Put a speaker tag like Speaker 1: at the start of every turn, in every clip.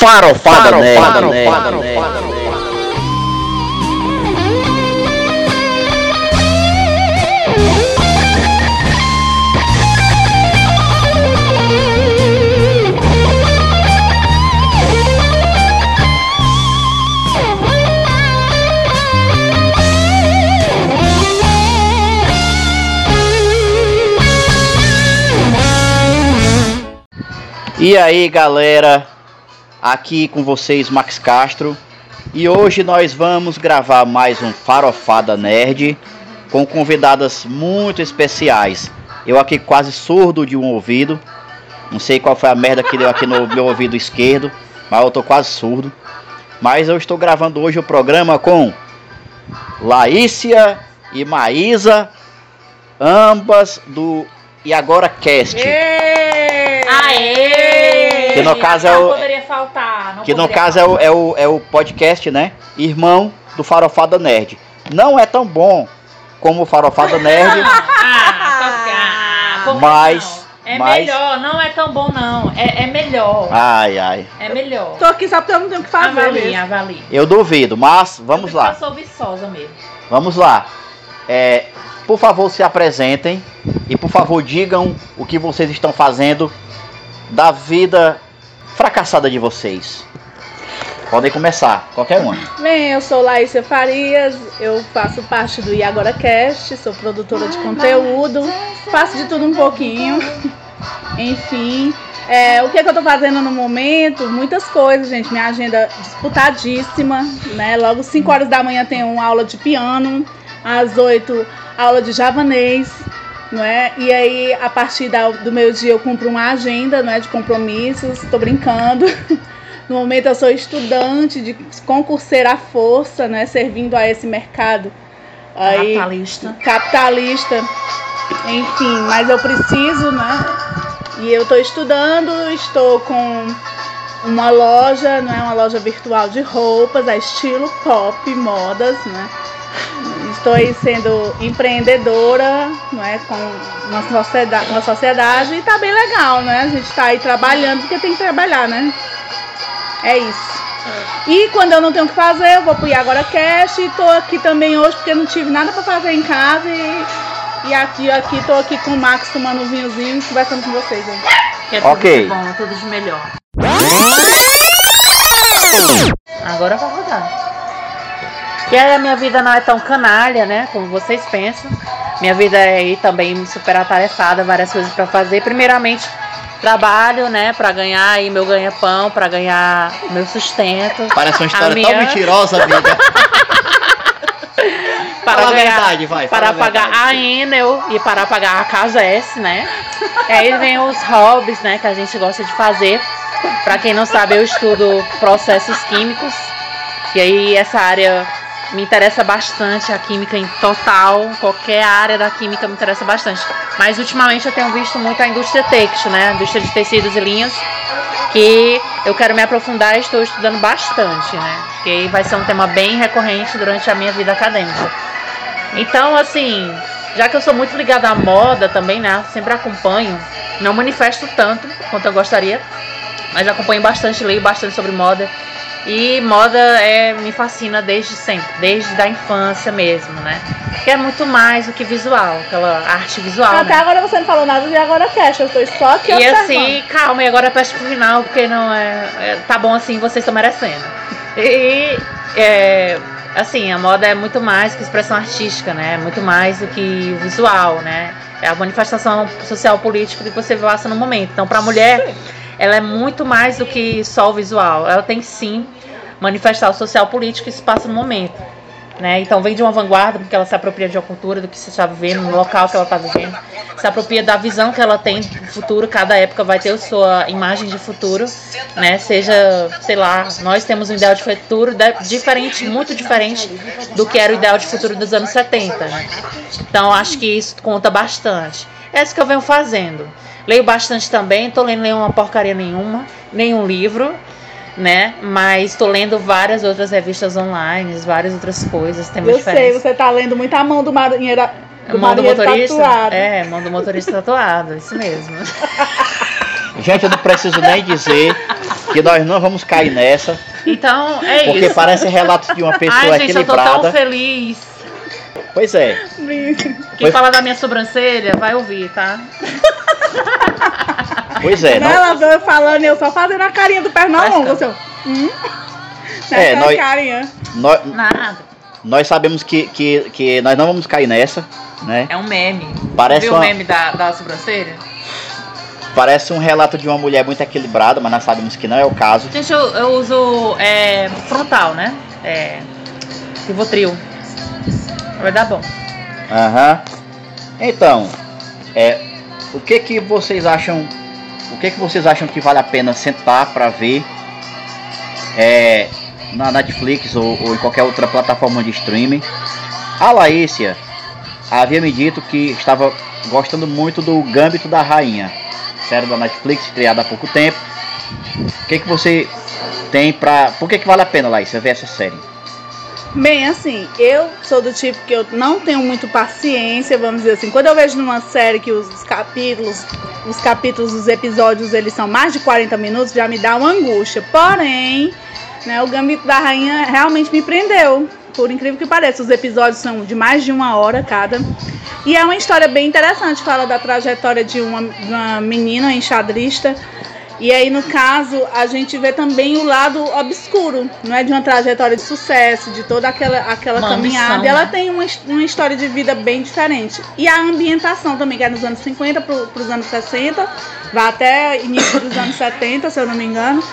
Speaker 1: Farofada Nerd.
Speaker 2: E aí galera, aqui com vocês Max Castro e hoje nós vamos gravar mais um Farofada Nerd com convidadas muito especiais. Eu aqui quase surdo de um ouvido, não sei qual foi a merda que deu aqui no meu ouvido esquerdo, mas eu tô quase surdo. Mas eu estou gravando hoje o programa com Laícia e Maísa, ambas do E Agora Cast.
Speaker 3: Aê!
Speaker 2: Que no caso é o-
Speaker 3: poderia faltar. Não
Speaker 2: que no caso é o, é, o, é o podcast, né? Irmão do Farofada Nerd. Não é tão bom como o Farofada Nerd,
Speaker 3: Ah, que
Speaker 2: mas.
Speaker 3: É
Speaker 2: mas...
Speaker 3: melhor, não é tão bom não. É, é melhor.
Speaker 2: Ai, ai.
Speaker 3: É melhor.
Speaker 4: Tô aqui só porque eu não tenho o que fazer.
Speaker 3: Avalie,
Speaker 4: mesmo.
Speaker 3: avalie.
Speaker 2: Eu duvido, mas vamos lá.
Speaker 3: Eu sou viçosa mesmo.
Speaker 2: Vamos lá. É, por favor, se apresentem e por favor digam o que vocês estão fazendo da vida fracassada de vocês. Podem começar, qualquer uma.
Speaker 4: Bem, eu sou Laísa Farias, eu faço parte do Iagora Cast, sou produtora de conteúdo, faço de tudo um pouquinho. Enfim, é, o que, é que eu tô fazendo no momento? Muitas coisas, gente. Minha agenda disputadíssima, né? Logo 5 horas da manhã tem uma aula de piano, às 8 aula de javanês, não é? E aí, a partir da- do meio dia, eu cumpro uma agenda, não é? De compromissos, tô brincando. No momento eu sou estudante de concurseira à força, né? Servindo a esse mercado aí
Speaker 3: Capitalista.
Speaker 4: capitalista. Enfim, mas eu preciso, né? E eu estou estudando, estou com uma loja, não é uma loja virtual de roupas, a estilo pop, modas, né? Estou aí sendo empreendedora, não é, com uma sociedade, uma sociedade e tá bem legal, né? A gente tá aí trabalhando porque tem que trabalhar, né? É isso. E quando eu não tenho o que fazer, eu vou pro Agora Cast e tô aqui também hoje porque não tive nada pra fazer em casa e, e aqui, aqui tô aqui com o Max tomando um vinhozinho e conversando com vocês. Aí.
Speaker 3: Que é tudo
Speaker 2: Ok.
Speaker 3: de bom, tudo de melhor. Agora vai rodar. E aí a minha vida não é tão canalha, né? Como vocês pensam. Minha vida é aí também super atarefada, várias coisas pra fazer. Primeiramente, trabalho, né? Pra ganhar aí meu ganha-pão, pra ganhar meu sustento.
Speaker 2: Parece uma história
Speaker 3: minha-
Speaker 2: tão mentirosa, amiga.
Speaker 3: para
Speaker 2: Fala a
Speaker 3: ganhar,
Speaker 2: verdade, vai,
Speaker 3: para pagar a Enel e para pagar a Casa S, né? E aí vem os hobbies, né, que a gente gosta de fazer. Para quem não sabe, eu estudo processos químicos. E aí essa área me interessa bastante, a química em total, qualquer área da química me interessa bastante. Mas ultimamente eu tenho visto muito a indústria têxtil, né? A indústria de tecidos e linhas, que eu quero me aprofundar e estou estudando bastante, né? Porque vai ser um tema bem recorrente durante a minha vida acadêmica. Então, assim, já que eu sou muito ligada à moda também, né? Sempre acompanho, não manifesto tanto quanto eu gostaria, mas acompanho bastante, leio bastante sobre moda. E moda é, me fascina desde sempre, desde a infância mesmo, né? Que é muito mais do que visual, aquela arte visual.
Speaker 4: Até
Speaker 3: né?
Speaker 4: agora você não falou nada de Agora Cast, eu estou só aqui
Speaker 3: E
Speaker 4: observando.
Speaker 3: assim, calma, e agora peço pro final, porque não é, é- Tá bom assim, vocês estão merecendo. E é, assim, a moda é muito mais que expressão artística, né? É muito mais do que o visual, né? É a manifestação social política que você passa no momento. Então, pra mulher, ela é muito mais do que só o visual. Ela tem sim manifestar o social político que se passa no momento. Né? Então vem de uma vanguarda, porque ela se apropria de uma cultura, do que você está vivendo, no local que ela está vivendo, se apropria da visão que ela tem do futuro, cada época vai ter sua imagem de futuro, né? Seja, sei lá, nós temos um ideal de futuro diferente, muito diferente do que era o ideal de futuro dos anos 70. Né? Então acho que isso conta bastante. É isso que eu venho fazendo. Leio bastante também, tô lendo nenhuma porcaria nenhuma, nenhum livro, né? Mas tô lendo várias outras revistas online, várias outras coisas, temas
Speaker 4: Eu sei,
Speaker 3: diferentes.
Speaker 4: você tá lendo muito a mão do marinheiro, do
Speaker 3: Mão do motorista?
Speaker 4: tatuado.
Speaker 3: É, mão do motorista tatuado, isso mesmo.
Speaker 2: Gente, eu não preciso nem dizer que nós não vamos cair nessa,
Speaker 3: Então, é
Speaker 2: porque
Speaker 3: isso.
Speaker 2: parece relatos de uma pessoa
Speaker 3: Ai, gente, eu tô tão
Speaker 2: equilibrada.
Speaker 3: feliz.
Speaker 2: Pois é.
Speaker 3: Quem
Speaker 2: Foi-
Speaker 3: fala da minha sobrancelha, vai ouvir, tá?
Speaker 2: Pois é,
Speaker 4: Né,
Speaker 2: não-
Speaker 4: Ela veio falando e eu só fazendo a carinha do Pernalonga,
Speaker 3: Faz
Speaker 4: seu. Hum?
Speaker 2: É,
Speaker 4: Nessa
Speaker 2: nós-
Speaker 4: carinha.
Speaker 2: nós,
Speaker 3: Nada.
Speaker 2: nós sabemos que, que, que nós não vamos cair nessa, né?
Speaker 3: É um meme.
Speaker 2: Parece
Speaker 3: Viu
Speaker 2: uma-
Speaker 3: o meme da, da sobrancelha?
Speaker 2: Parece um relato de uma mulher muito equilibrada, mas nós sabemos que não é o caso.
Speaker 3: Gente, eu, eu uso é, frontal, né? É. Rivotril. Vai dar bom.
Speaker 2: Aham. Então, é, o que que vocês acham? O que que vocês acham que vale a pena sentar para ver é, na Netflix ou, ou em qualquer outra plataforma de streaming? A Laícia havia me dito que estava gostando muito do Gambito da Rainha, série da Netflix criada há pouco tempo. O que que você tem pra. Por que que vale a pena, Laícia, ver essa série?
Speaker 4: Bem, assim, eu sou do tipo que eu não tenho muito paciência, vamos dizer assim. Quando eu vejo numa série que os capítulos, os capítulos dos episódios, eles são mais de 40 minutos, já me dá uma angústia. Porém, né, o Gambito da Rainha realmente me prendeu. Por incrível que pareça, os episódios são de mais de uma hora cada. E é uma história bem interessante, fala da trajetória de uma, de uma menina enxadrista. E aí, no caso, a gente vê também o lado obscuro, não é de uma trajetória de sucesso, de toda aquela, aquela
Speaker 3: Uma
Speaker 4: caminhada.
Speaker 3: ambição,
Speaker 4: ela
Speaker 3: né?
Speaker 4: tem uma, uma história de vida bem diferente. E a ambientação também, que é nos anos 50 para os anos 60, vai até início dos anos 70, se eu não me engano.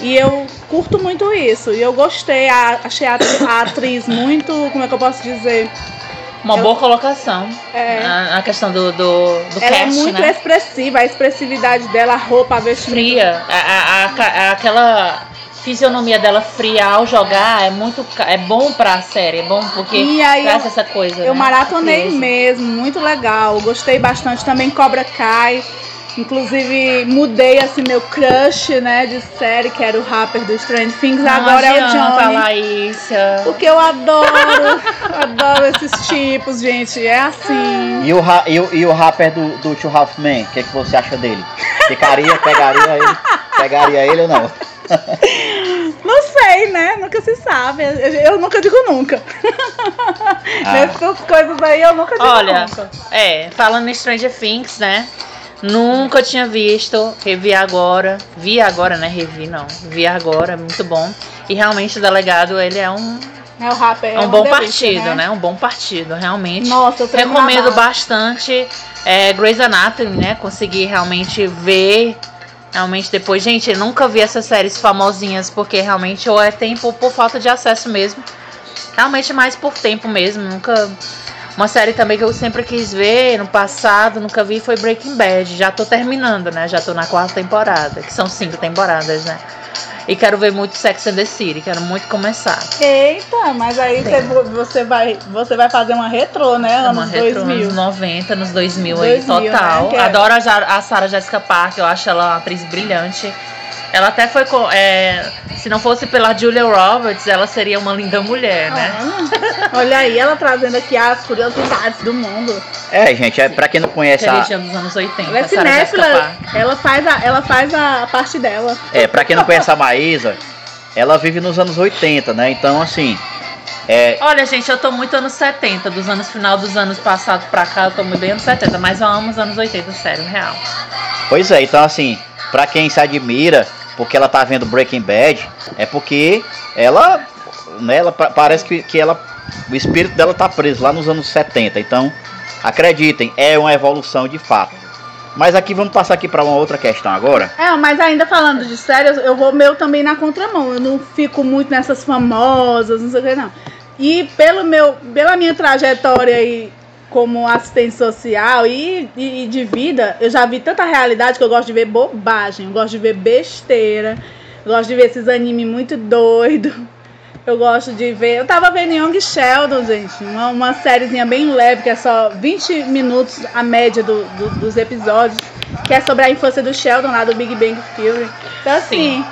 Speaker 4: E eu curto muito isso. E eu gostei, achei a atriz muito, como é que eu posso dizer?
Speaker 3: Uma boa colocação.
Speaker 4: É,
Speaker 3: A, a questão do, do, do
Speaker 4: ela é
Speaker 3: cast,
Speaker 4: muito
Speaker 3: né?
Speaker 4: expressiva, a expressividade dela, a roupa, a vestimenta.
Speaker 3: Fria. A, a- aquela fisionomia dela fria ao jogar é muito é bom pra série, é bom porque
Speaker 4: E aí
Speaker 3: traz
Speaker 4: eu-
Speaker 3: essa coisa.
Speaker 4: Eu
Speaker 3: né?
Speaker 4: maratonei
Speaker 3: Frieza.
Speaker 4: mesmo, muito legal. Gostei bastante também Cobra Kai. Inclusive mudei assim meu crush, né, de série, que era o rapper do Strange Things,
Speaker 3: Não
Speaker 4: agora é o
Speaker 3: adianta,
Speaker 4: Johnny.
Speaker 3: Laícia.
Speaker 4: Porque eu adoro, adoro esses tipos, gente. É assim.
Speaker 2: E o, e o, e o rapper do, do Two Half Men, o que, que você acha dele? Ficaria, pegaria ele? Pegaria ele ou não?
Speaker 4: Não sei, né? Nunca se sabe. Eu, eu nunca digo nunca.
Speaker 2: Ah.
Speaker 4: Nessas coisas aí eu nunca digo
Speaker 3: Olha,
Speaker 4: nunca.
Speaker 3: é, falando em Stranger Things, né? Nunca tinha visto, revi agora. Vi agora, né? Revi não. Vi agora, muito bom. E realmente o delegado, ele é um,
Speaker 4: É o rapper.
Speaker 3: é um
Speaker 4: uma
Speaker 3: bom
Speaker 4: delícia,
Speaker 3: partido, né? Um bom partido, realmente.
Speaker 4: Nossa, eu
Speaker 3: Recomendo bastante é, Grey's Anatomy, né? Consegui realmente ver. Realmente depois, gente, eu nunca vi essas séries famosinhas, porque realmente ou é tempo ou por falta de acesso mesmo. Realmente mais por tempo mesmo. Nunca. Uma série também que eu sempre quis ver no passado, nunca vi, foi Breaking Bad. Já tô terminando, né? Já tô na quarta temporada, que são cinco temporadas, né? E quero ver muito Sex and the City, quero muito começar.
Speaker 4: Eita, mas aí você, você, vai, você vai fazer uma retrô, né?
Speaker 3: É Uma
Speaker 4: Anos
Speaker 3: retro
Speaker 4: 2000.
Speaker 3: nos 90, nos 2000 aí,
Speaker 4: 2000,
Speaker 3: total.
Speaker 4: né, que é-
Speaker 3: Adoro a, a Sarah Jessica Parker, eu acho ela uma atriz brilhante. Ela até foi. co- é, se não fosse pela Julia Roberts, ela seria uma linda mulher, né?
Speaker 4: Ah, Olha aí, ela trazendo aqui as curiosidades do mundo.
Speaker 2: É, gente, é, pra quem não conhece a,
Speaker 3: dos anos 80.
Speaker 4: Ela é cinéfila, ela faz, a, ela faz a parte dela.
Speaker 2: é, pra quem não conhece a Maísa, ela vive nos anos 80, né? Então, assim, é,
Speaker 3: Olha, gente, eu tô muito anos 70, dos anos final dos anos passados pra cá, eu tô muito bem anos 70, mas eu amo os anos 80, sério, real.
Speaker 2: pois é, então assim, pra quem se admira, porque ela tá vendo Breaking Bad, é porque ela, né, ela pa- parece que, que ela, o espírito dela tá preso lá nos anos 70. Então, acreditem, é uma evolução de fato. Mas aqui vamos passar aqui para uma outra questão agora.
Speaker 4: É, mas ainda falando de séries, eu vou meu também na contramão. Eu não fico muito nessas famosas, não sei o que, não. E pelo meu, pela minha trajetória aí como assistente social e, e, e de vida, eu já vi tanta realidade que eu gosto de ver bobagem, eu gosto de ver besteira, eu gosto de ver esses animes muito doidos. Eu gosto de ver. Eu tava vendo Young Sheldon, gente. Uma, uma sériezinha bem leve, que é só 20 minutos a média do, do- dos episódios. Que é sobre a infância do Sheldon lá do Big Bang Theory. Então, assim.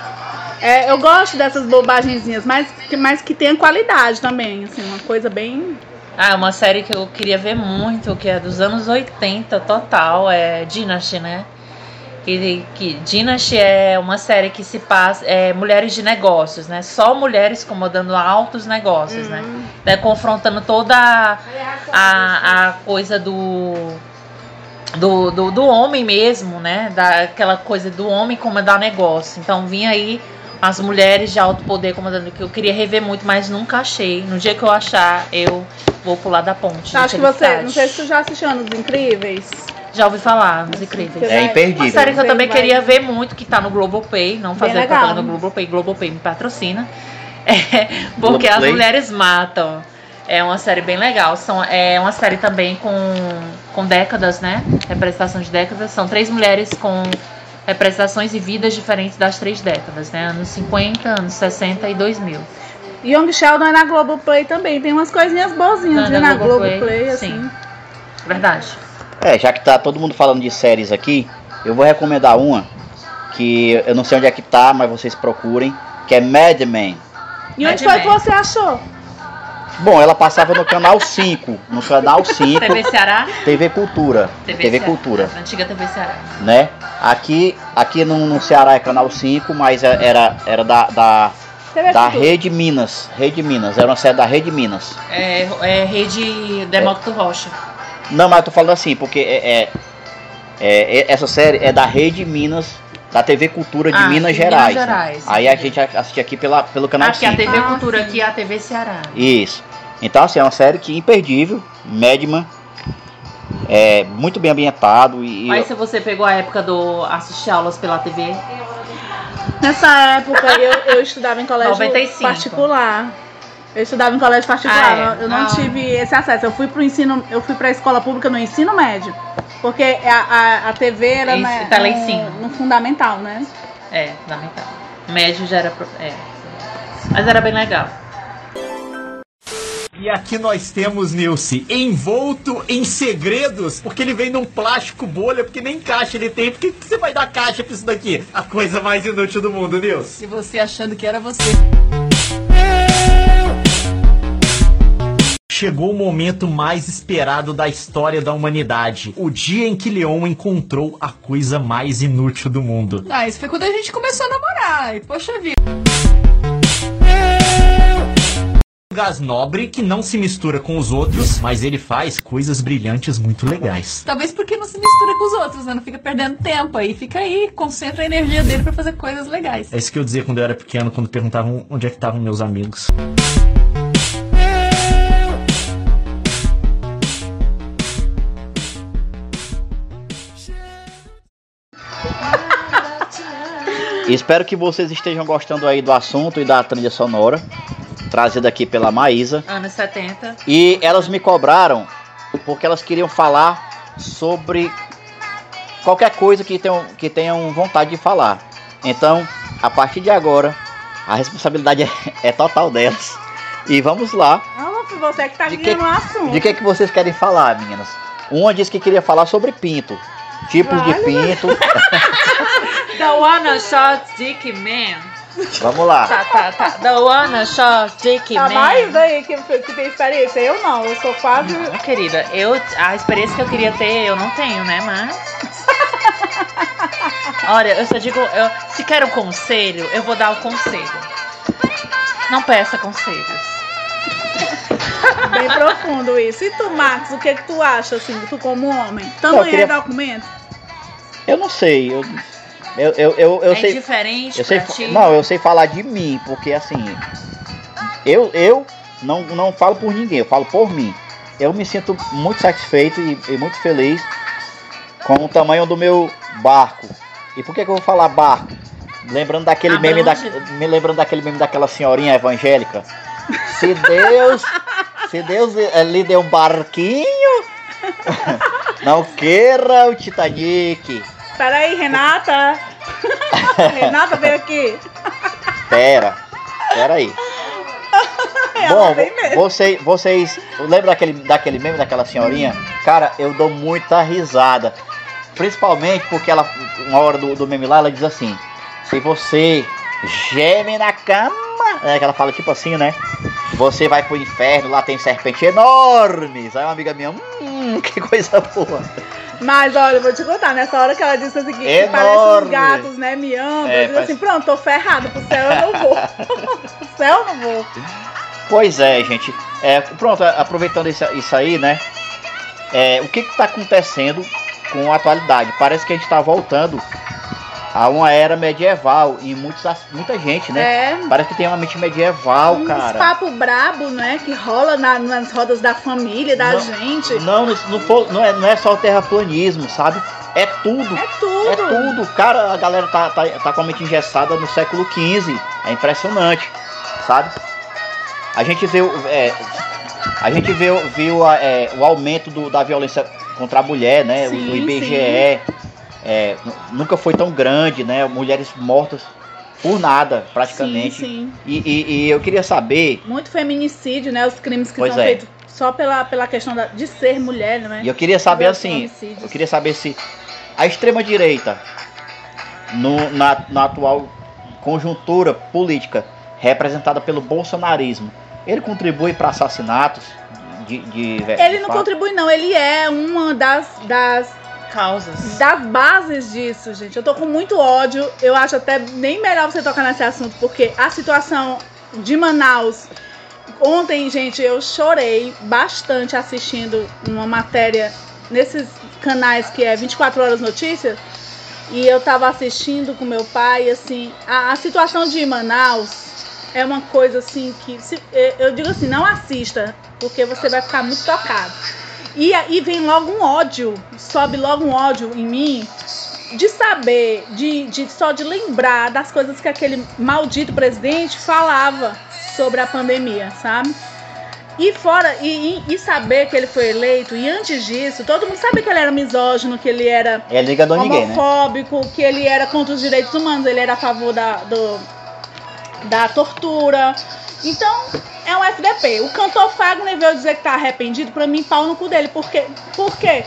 Speaker 4: é, eu gosto dessas bobagenzinhas, mas, que- mas que tenha qualidade também. Assim, uma coisa bem.
Speaker 3: Ah, uma série que eu queria ver muito, que é dos anos 80 total, é Dynasty, né? Que, que Dynasty é uma série que se passa. É mulheres de negócios, né? Só mulheres comandando altos negócios, né? né? Confrontando toda a, a, a coisa do, do, do, do homem mesmo, né? Daquela coisa do homem comandar negócio. Então vinha aí as mulheres de alto poder comandando, que eu queria rever muito, mas nunca achei. No dia que eu achar, eu vou pular da ponte.
Speaker 4: Acho que você. Não sei se tu já assistiu Anos Incríveis.
Speaker 3: Já ouvi falar, nos incríveis.
Speaker 4: Você
Speaker 2: É imperdível.
Speaker 3: Uma série que eu
Speaker 4: Você
Speaker 3: também queria ver muito, que tá no Globoplay, não fazer propaganda no Globoplay, Globoplay me patrocina. É, porque as
Speaker 2: Globoplay.
Speaker 3: mulheres matam. É uma série bem legal. São, é uma série também com, com décadas, né? Representação de décadas. São três mulheres com representações e vidas diferentes das três décadas, né? Anos 50, anos 60 e 2000.
Speaker 4: Young Sheldon é na Globoplay também. Tem umas coisinhas boazinhas
Speaker 3: Na-
Speaker 4: viu,
Speaker 3: na
Speaker 4: na
Speaker 3: Globoplay,
Speaker 4: Globoplay, assim.
Speaker 3: sim. Verdade.
Speaker 2: É, já que tá todo mundo falando de séries aqui, eu vou recomendar uma que eu não sei onde é que tá, mas vocês procurem, que é Mad Men.
Speaker 4: E onde
Speaker 3: Mad
Speaker 4: foi que
Speaker 3: Men.
Speaker 4: você achou?
Speaker 2: Bom, ela passava no canal 5, no canal 5,
Speaker 3: TV Ceará?
Speaker 2: TV Cultura,
Speaker 3: TV,
Speaker 2: TV
Speaker 3: Ceará.
Speaker 2: Cultura,
Speaker 3: Antiga TV Ceará.
Speaker 2: né? Aqui, aqui no, no Ceará é canal 5, mas é- era, era da, da,
Speaker 4: TV
Speaker 2: da
Speaker 4: Cultura.
Speaker 2: Rede Minas, Rede Minas, era uma série da Rede Minas.
Speaker 3: É, é Rede Demócrito Rocha.
Speaker 2: Não, mas eu tô falando assim, porque é, é- é- é- essa série é da Rede Minas, da TV Cultura de
Speaker 3: Ah,
Speaker 2: Minas Gerais.
Speaker 3: Minas
Speaker 2: né?
Speaker 3: Gerais,
Speaker 2: Aí a gente assiste aqui pela, pelo canal
Speaker 3: Aqui a
Speaker 2: 5.
Speaker 3: TV
Speaker 4: Ah,
Speaker 3: Cultura,
Speaker 4: sim.
Speaker 3: aqui é a TV Ceará.
Speaker 2: Isso. Então, assim, é uma série que imperdível, Madman, é muito bem ambientado e,
Speaker 3: Aí se você pegou a época do assistir aulas pela TV,
Speaker 4: Nessa época eu, eu estudava em colégio
Speaker 3: 95.
Speaker 4: particular. Eu estudava em colégio particular.
Speaker 3: Ah, é?
Speaker 4: Eu não
Speaker 3: Ah.
Speaker 4: tive esse acesso. Eu fui pro ensino, eu fui pra escola pública no ensino médio. Porque a, a, a TV era
Speaker 3: Isso,
Speaker 4: na-
Speaker 3: teleensino.
Speaker 4: no, no fundamental, né?
Speaker 3: é, fundamental. Médio já era. pro- É. Mas era bem legal.
Speaker 5: E aqui nós temos Nilce envolto em segredos, porque ele vem num plástico bolha, porque nem caixa ele tem. Por que que você vai dar caixa pra isso daqui? A coisa mais inútil do mundo, Nilce.
Speaker 6: E você achando que era você.
Speaker 5: Chegou o momento mais esperado da história da humanidade. O dia em que Leon encontrou a coisa mais inútil do mundo.
Speaker 6: Ah, isso foi quando a gente começou a namorar. E poxa vida.
Speaker 5: Gás nobre que não se mistura com os outros, mas ele faz coisas brilhantes muito legais.
Speaker 6: Talvez porque não se mistura com os outros, né? Não fica perdendo tempo aí. Fica aí, concentra a energia dele pra fazer coisas legais.
Speaker 5: É isso que eu dizia quando eu era pequeno, quando perguntavam onde é que estavam meus amigos.
Speaker 2: Espero que vocês estejam gostando aí do assunto e da trilha sonora, trazida aqui pela Maísa.
Speaker 3: Anos 70.
Speaker 2: E elas me cobraram porque elas queriam falar sobre qualquer coisa que tenham, que tenham vontade de falar. Então, a partir de agora, a responsabilidade é, é total delas. E vamos lá.
Speaker 4: Não, você que tá
Speaker 2: De que-
Speaker 4: guiando o assunto.
Speaker 2: De que, que vocês querem falar, meninas? Uma disse que queria falar sobre pinto. Tipos de
Speaker 4: Vale.
Speaker 2: pinto.
Speaker 3: The Wanna Shot Dick Man.
Speaker 2: Vamos lá.
Speaker 3: Tá, tá, tá. The Wanna Shot Dick
Speaker 4: Tá
Speaker 3: Man.
Speaker 4: mais aí que, que tem experiência. Eu não, eu sou quase.
Speaker 3: Não, querida, eu, a experiência que eu queria ter, eu não tenho, né? Mas. Olha, eu só digo, eu, se quer um conselho, eu vou dar o conselho. Não peça conselhos.
Speaker 4: Bem profundo isso. E tu, Max, o que, que tu acha, assim, tu como homem?
Speaker 2: Eu queria-
Speaker 4: é documento?
Speaker 2: Eu não sei. Eu, eu, eu, eu, eu
Speaker 3: é
Speaker 2: sei.
Speaker 3: diferente
Speaker 2: Eu sei,
Speaker 3: ti.
Speaker 2: não, eu sei falar de mim, porque assim, eu, eu não, não falo por ninguém, eu falo por mim. Eu me sinto muito satisfeito e, e muito feliz com o tamanho do meu barco. E por que, que eu vou falar barco? Lembrando daquele meme da,
Speaker 3: Abrange.
Speaker 2: me lembrando daquele meme daquela senhorinha evangélica Se Deus, se Deus lhe deu um barquinho, não queira o Titanic.
Speaker 4: Peraí, Renata. Renata, vem aqui.
Speaker 2: Pera, pera aí.
Speaker 4: Ela
Speaker 2: Bom, vocês, vocês lembram daquele, daquele meme daquela senhorinha? Cara, eu dou muita risada. Principalmente porque ela, uma hora do, do meme lá, ela diz assim: Se você geme na cama, é que ela fala tipo assim, né? Você vai pro inferno, lá tem serpente enormes. Aí uma amiga minha, hum, que coisa boa.
Speaker 4: Mas olha, eu vou te contar, nessa hora que ela disse assim, que parece uns gatos, né, miando,
Speaker 2: É,
Speaker 4: eu
Speaker 2: parece-
Speaker 4: assim, pronto, tô ferrado, pro céu eu não vou. pro céu eu não vou.
Speaker 2: Pois é, gente. É, pronto, aproveitando isso, isso aí, né? É, o que que tá acontecendo com a atualidade? Parece que a gente tá voltando a uma era medieval e muitos, muita gente, né?
Speaker 4: É.
Speaker 2: Parece que tem uma mente medieval,
Speaker 4: Uns
Speaker 2: cara.
Speaker 4: papo brabo, né, que rola na- nas rodas da família, da
Speaker 2: Não.
Speaker 4: gente.
Speaker 2: Não, não, for- não é, não é só o terraplanismo, sabe? É tudo.
Speaker 4: É tudo.
Speaker 2: É tudo. Cara, a galera tá, tá, tá com a mente engessada no século XV. É impressionante, sabe? A gente viu, é, a gente viu, viu é, o aumento do- da violência contra a mulher, né? O-
Speaker 4: Sim,
Speaker 2: o IBGE
Speaker 4: sim.
Speaker 2: É, nu- nunca foi tão grande, né? Mulheres mortas por nada, praticamente.
Speaker 4: Sim, sim.
Speaker 2: E, e- e eu queria saber,
Speaker 4: Muito feminicídio, né, os crimes que
Speaker 2: Pois
Speaker 4: são
Speaker 2: é.
Speaker 4: feitos só pela, pela questão da- de ser mulher, né.
Speaker 2: e eu queria saber assim, eu queria saber se a extrema direita no, na, na atual conjuntura política representada pelo bolsonarismo, ele contribui para assassinatos de, de
Speaker 4: Ele não
Speaker 2: fato?
Speaker 4: contribui, não. Ele é uma das, das,
Speaker 3: Causas.
Speaker 4: das bases disso, gente. Eu tô com muito ódio. Eu acho até nem melhor você tocar nesse assunto, porque a situação de Manaus. Ontem, gente, eu chorei bastante assistindo uma matéria nesses canais que é 24 horas notícias. E eu tava assistindo com meu pai, assim, a, a situação de Manaus é uma coisa assim que se- eu digo assim, não assista, porque você vai ficar muito tocado. E aí vem logo um ódio, sobe logo um ódio em mim de saber, de, de só de lembrar das coisas que aquele maldito presidente falava sobre a pandemia, sabe? E fora, e, e- e saber que ele foi eleito, e antes disso, todo mundo sabe que ele era misógino, que ele era
Speaker 2: liga a ninguém, né?
Speaker 4: homofóbico, que ele era contra os direitos humanos, ele era a favor da, do, da tortura. Então, é um FDP. O cantor Fagner veio dizer que tá arrependido, pra mim, pau no cu dele. Por quê?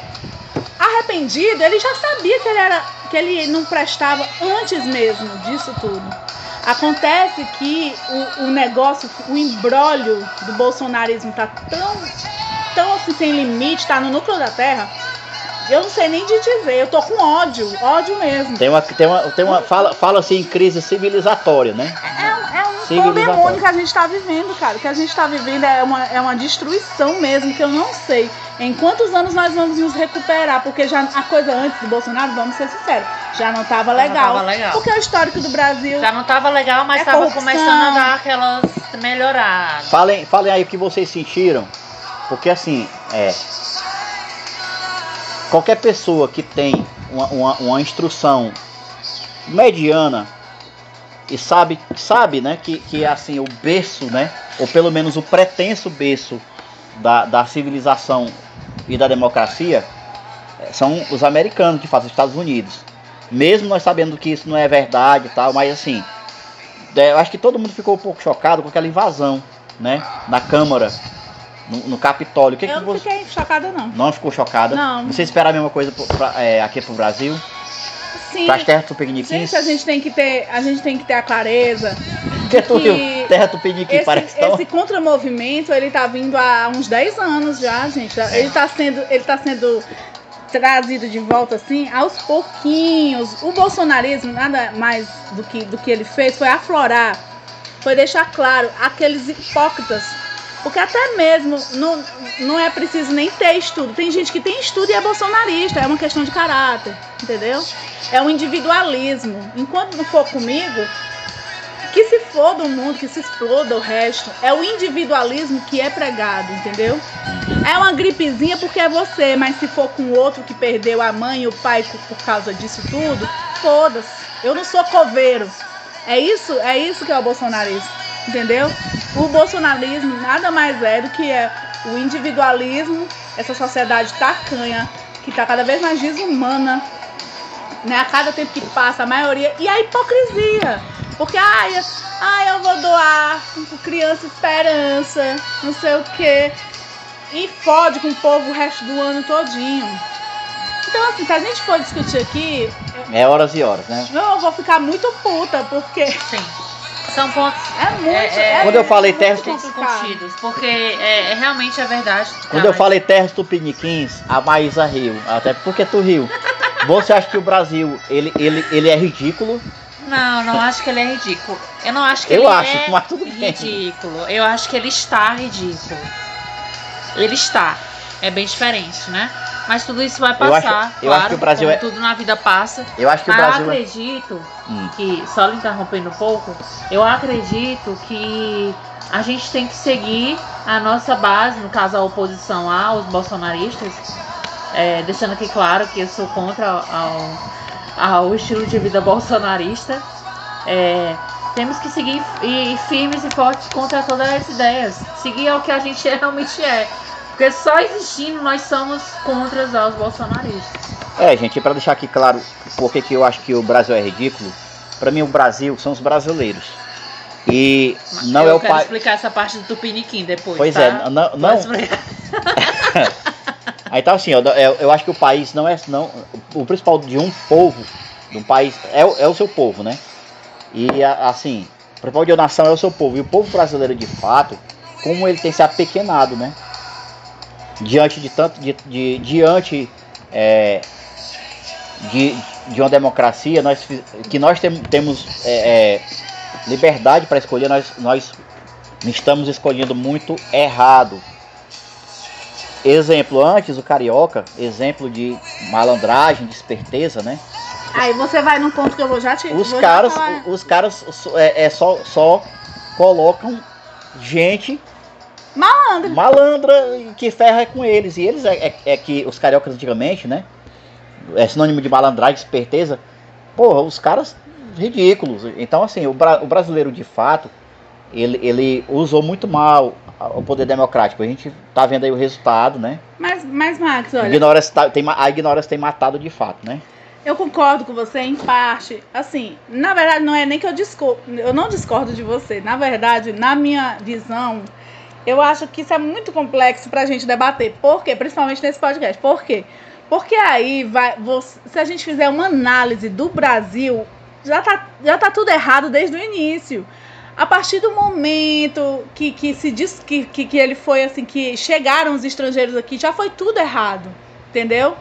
Speaker 4: Arrependido, ele já sabia que ele, era, que ele não prestava antes mesmo disso tudo. Acontece que o, o negócio, o embrólio do bolsonarismo tá tão, tão assim, sem limite, tá no núcleo da terra. Eu não sei nem de dizer, eu tô com ódio, ódio mesmo.
Speaker 2: Tem uma, tem uma, tem uma fala, fala assim em crise civilizatória, né?
Speaker 4: É, um- é um
Speaker 2: Civilizatório.
Speaker 4: pandemônio que a gente tá vivendo, cara. O que a gente tá vivendo é uma, é uma destruição mesmo, que eu não sei em quantos anos nós vamos nos recuperar. Porque já a coisa antes do Bolsonaro, vamos ser sinceros, já não tava
Speaker 3: Já não
Speaker 4: legal.
Speaker 3: tava legal.
Speaker 4: Porque o histórico do Brasil.
Speaker 3: Já não tava legal, mas
Speaker 4: É
Speaker 3: tava
Speaker 4: corrupção.
Speaker 3: começando a dar aquelas melhoradas.
Speaker 2: Falem, falem aí o que vocês sentiram. Porque assim, é. Qualquer pessoa que tem uma, uma, uma instrução mediana e sabe, sabe né, que, que assim, o berço, né? Ou pelo menos o pretenso berço da, da civilização e da democracia eh, são os americanos que fazem os Estados Unidos. Mesmo nós sabendo que isso não é verdade e tal, mas assim, é, eu acho que todo mundo ficou um pouco chocado com aquela invasão, né? Na Câmara, no, no Capitólio. O que,
Speaker 4: eu
Speaker 2: que
Speaker 4: não
Speaker 2: você
Speaker 4: fiquei chocada, não.
Speaker 2: não ficou chocada?
Speaker 4: Não.
Speaker 2: Você esperava a mesma coisa pro- pra- é, aqui pro Brasil?
Speaker 4: Sim.
Speaker 2: Para as terras tupiniquins?
Speaker 4: Gente, a gente tem que ter, a gente tem que ter a clareza
Speaker 2: Que tu viu? Terra tupiniquim parece
Speaker 4: esse,
Speaker 2: tão...
Speaker 4: esse contramovimento, ele tá vindo há uns 10 anos já, gente. Ele tá sendo, ele tá sendo trazido de volta assim aos pouquinhos. O bolsonarismo nada mais do que do que ele fez foi aflorar, foi deixar claro aqueles hipócritas. Porque até mesmo não, não é preciso nem ter estudo. Tem gente que tem estudo e é bolsonarista, é uma questão de caráter, entendeu? É um individualismo. Enquanto não for comigo, que se foda o mundo, que se exploda o resto. É o individualismo que é pregado, entendeu? É uma gripezinha porque é você, mas se for com outro que perdeu a mãe e o pai por, causa disso tudo, foda-se. Eu não sou coveiro. É isso, é isso que é o bolsonarismo. Entendeu? O bolsonarismo nada mais é do que é o individualismo, essa sociedade tacanha, que está cada vez mais desumana, né? A cada tempo que passa, a maioria. E a hipocrisia. Porque, ai, ai eu vou doar com criança esperança, não sei o quê. E fode com o povo o resto do ano todinho. Então, assim, se a gente for discutir aqui,
Speaker 2: É horas e horas, né?
Speaker 4: eu vou ficar muito puta, porque
Speaker 3: Sim. São pontos
Speaker 4: é muito.
Speaker 3: É, é,
Speaker 2: Quando eu falei
Speaker 4: muito
Speaker 2: terra-
Speaker 4: complicado.
Speaker 3: discutidos, porque é, é realmente é verdade.
Speaker 2: Quando eu falei terras tupiniquins, a Maísa riu. Até porque tu riu. Você acha que o Brasil, ele, ele, ele é ridículo?
Speaker 3: Não, não acho que ele é ridículo. Eu não acho que
Speaker 2: Eu
Speaker 3: ele
Speaker 2: acho,
Speaker 3: é
Speaker 2: mas tudo bem.
Speaker 3: ridículo. Eu acho que ele está ridículo. Ele está. É bem diferente, né? Mas tudo isso vai
Speaker 2: Eu acho-
Speaker 3: passar.
Speaker 2: eu
Speaker 3: claro,
Speaker 2: acho que o Brasil é-
Speaker 3: tudo na vida passa.
Speaker 2: Eu acho que o Brasil
Speaker 3: eu
Speaker 2: é...
Speaker 3: acredito
Speaker 2: Hum.
Speaker 3: que, só lhe interrompendo um pouco, eu acredito que a gente tem que seguir a nossa base, no caso a oposição aos bolsonaristas, é, deixando aqui claro que eu sou contra ao, ao estilo de vida bolsonarista. É, temos que seguir e, e firmes e fortes contra todas as ideias. Seguir ao que a gente realmente é. Porque só existindo nós somos contras aos bolsonaristas.
Speaker 2: É, gente, para deixar aqui claro por que eu acho que o Brasil é ridículo, pra mim o Brasil são os brasileiros. E não
Speaker 3: eu
Speaker 2: é o pai.
Speaker 3: explicar essa parte do Tupiniquim depois.
Speaker 2: Pois
Speaker 3: tá?
Speaker 2: é, não, não,
Speaker 3: explicar.
Speaker 2: Aí tá assim, eu, eu acho que o país não é. Não, o principal de um povo, de um país, é, o- é o seu povo, né? E assim, o principal de uma nação é o seu povo. E o povo brasileiro, de fato, como ele tem se apequenado, né? Diante de tanto. De, de- diante é, de, de uma democracia, nós, que nós tem- temos é, é, liberdade para escolher, nós, nós estamos escolhendo muito errado. Exemplo, antes o carioca, exemplo de malandragem, de esperteza, né?
Speaker 4: Aí você vai num ponto que eu vou já te.
Speaker 2: Os caras, os caras é, é só, só colocam gente
Speaker 4: Malandro.
Speaker 2: malandra que ferra com eles. E eles é, é- é que os cariocas antigamente, né? É sinônimo de malandragem, esperteza. Porra, os caras ridículos. Então, assim, o, bra- o brasileiro de fato, ele, ele usou muito mal o poder democrático. A gente tá vendo aí o resultado, né?
Speaker 4: Mas, mas, Max, olha,
Speaker 2: ignorância, tá- tem, a ignorância tem matado de fato, né?
Speaker 4: eu concordo com você em parte. Assim, na verdade, não é nem que eu discordo. Eu não discordo de você. Na verdade, na minha visão, eu acho que isso é muito complexo pra gente debater. Por quê? Principalmente nesse podcast. Por quê? Porque aí vai. você- se a gente fizer uma análise do Brasil, já tá, já tá tudo errado desde o início. A partir do momento que, que se diz que, que, que ele foi assim, que chegaram os estrangeiros aqui, já foi tudo errado. Entendeu?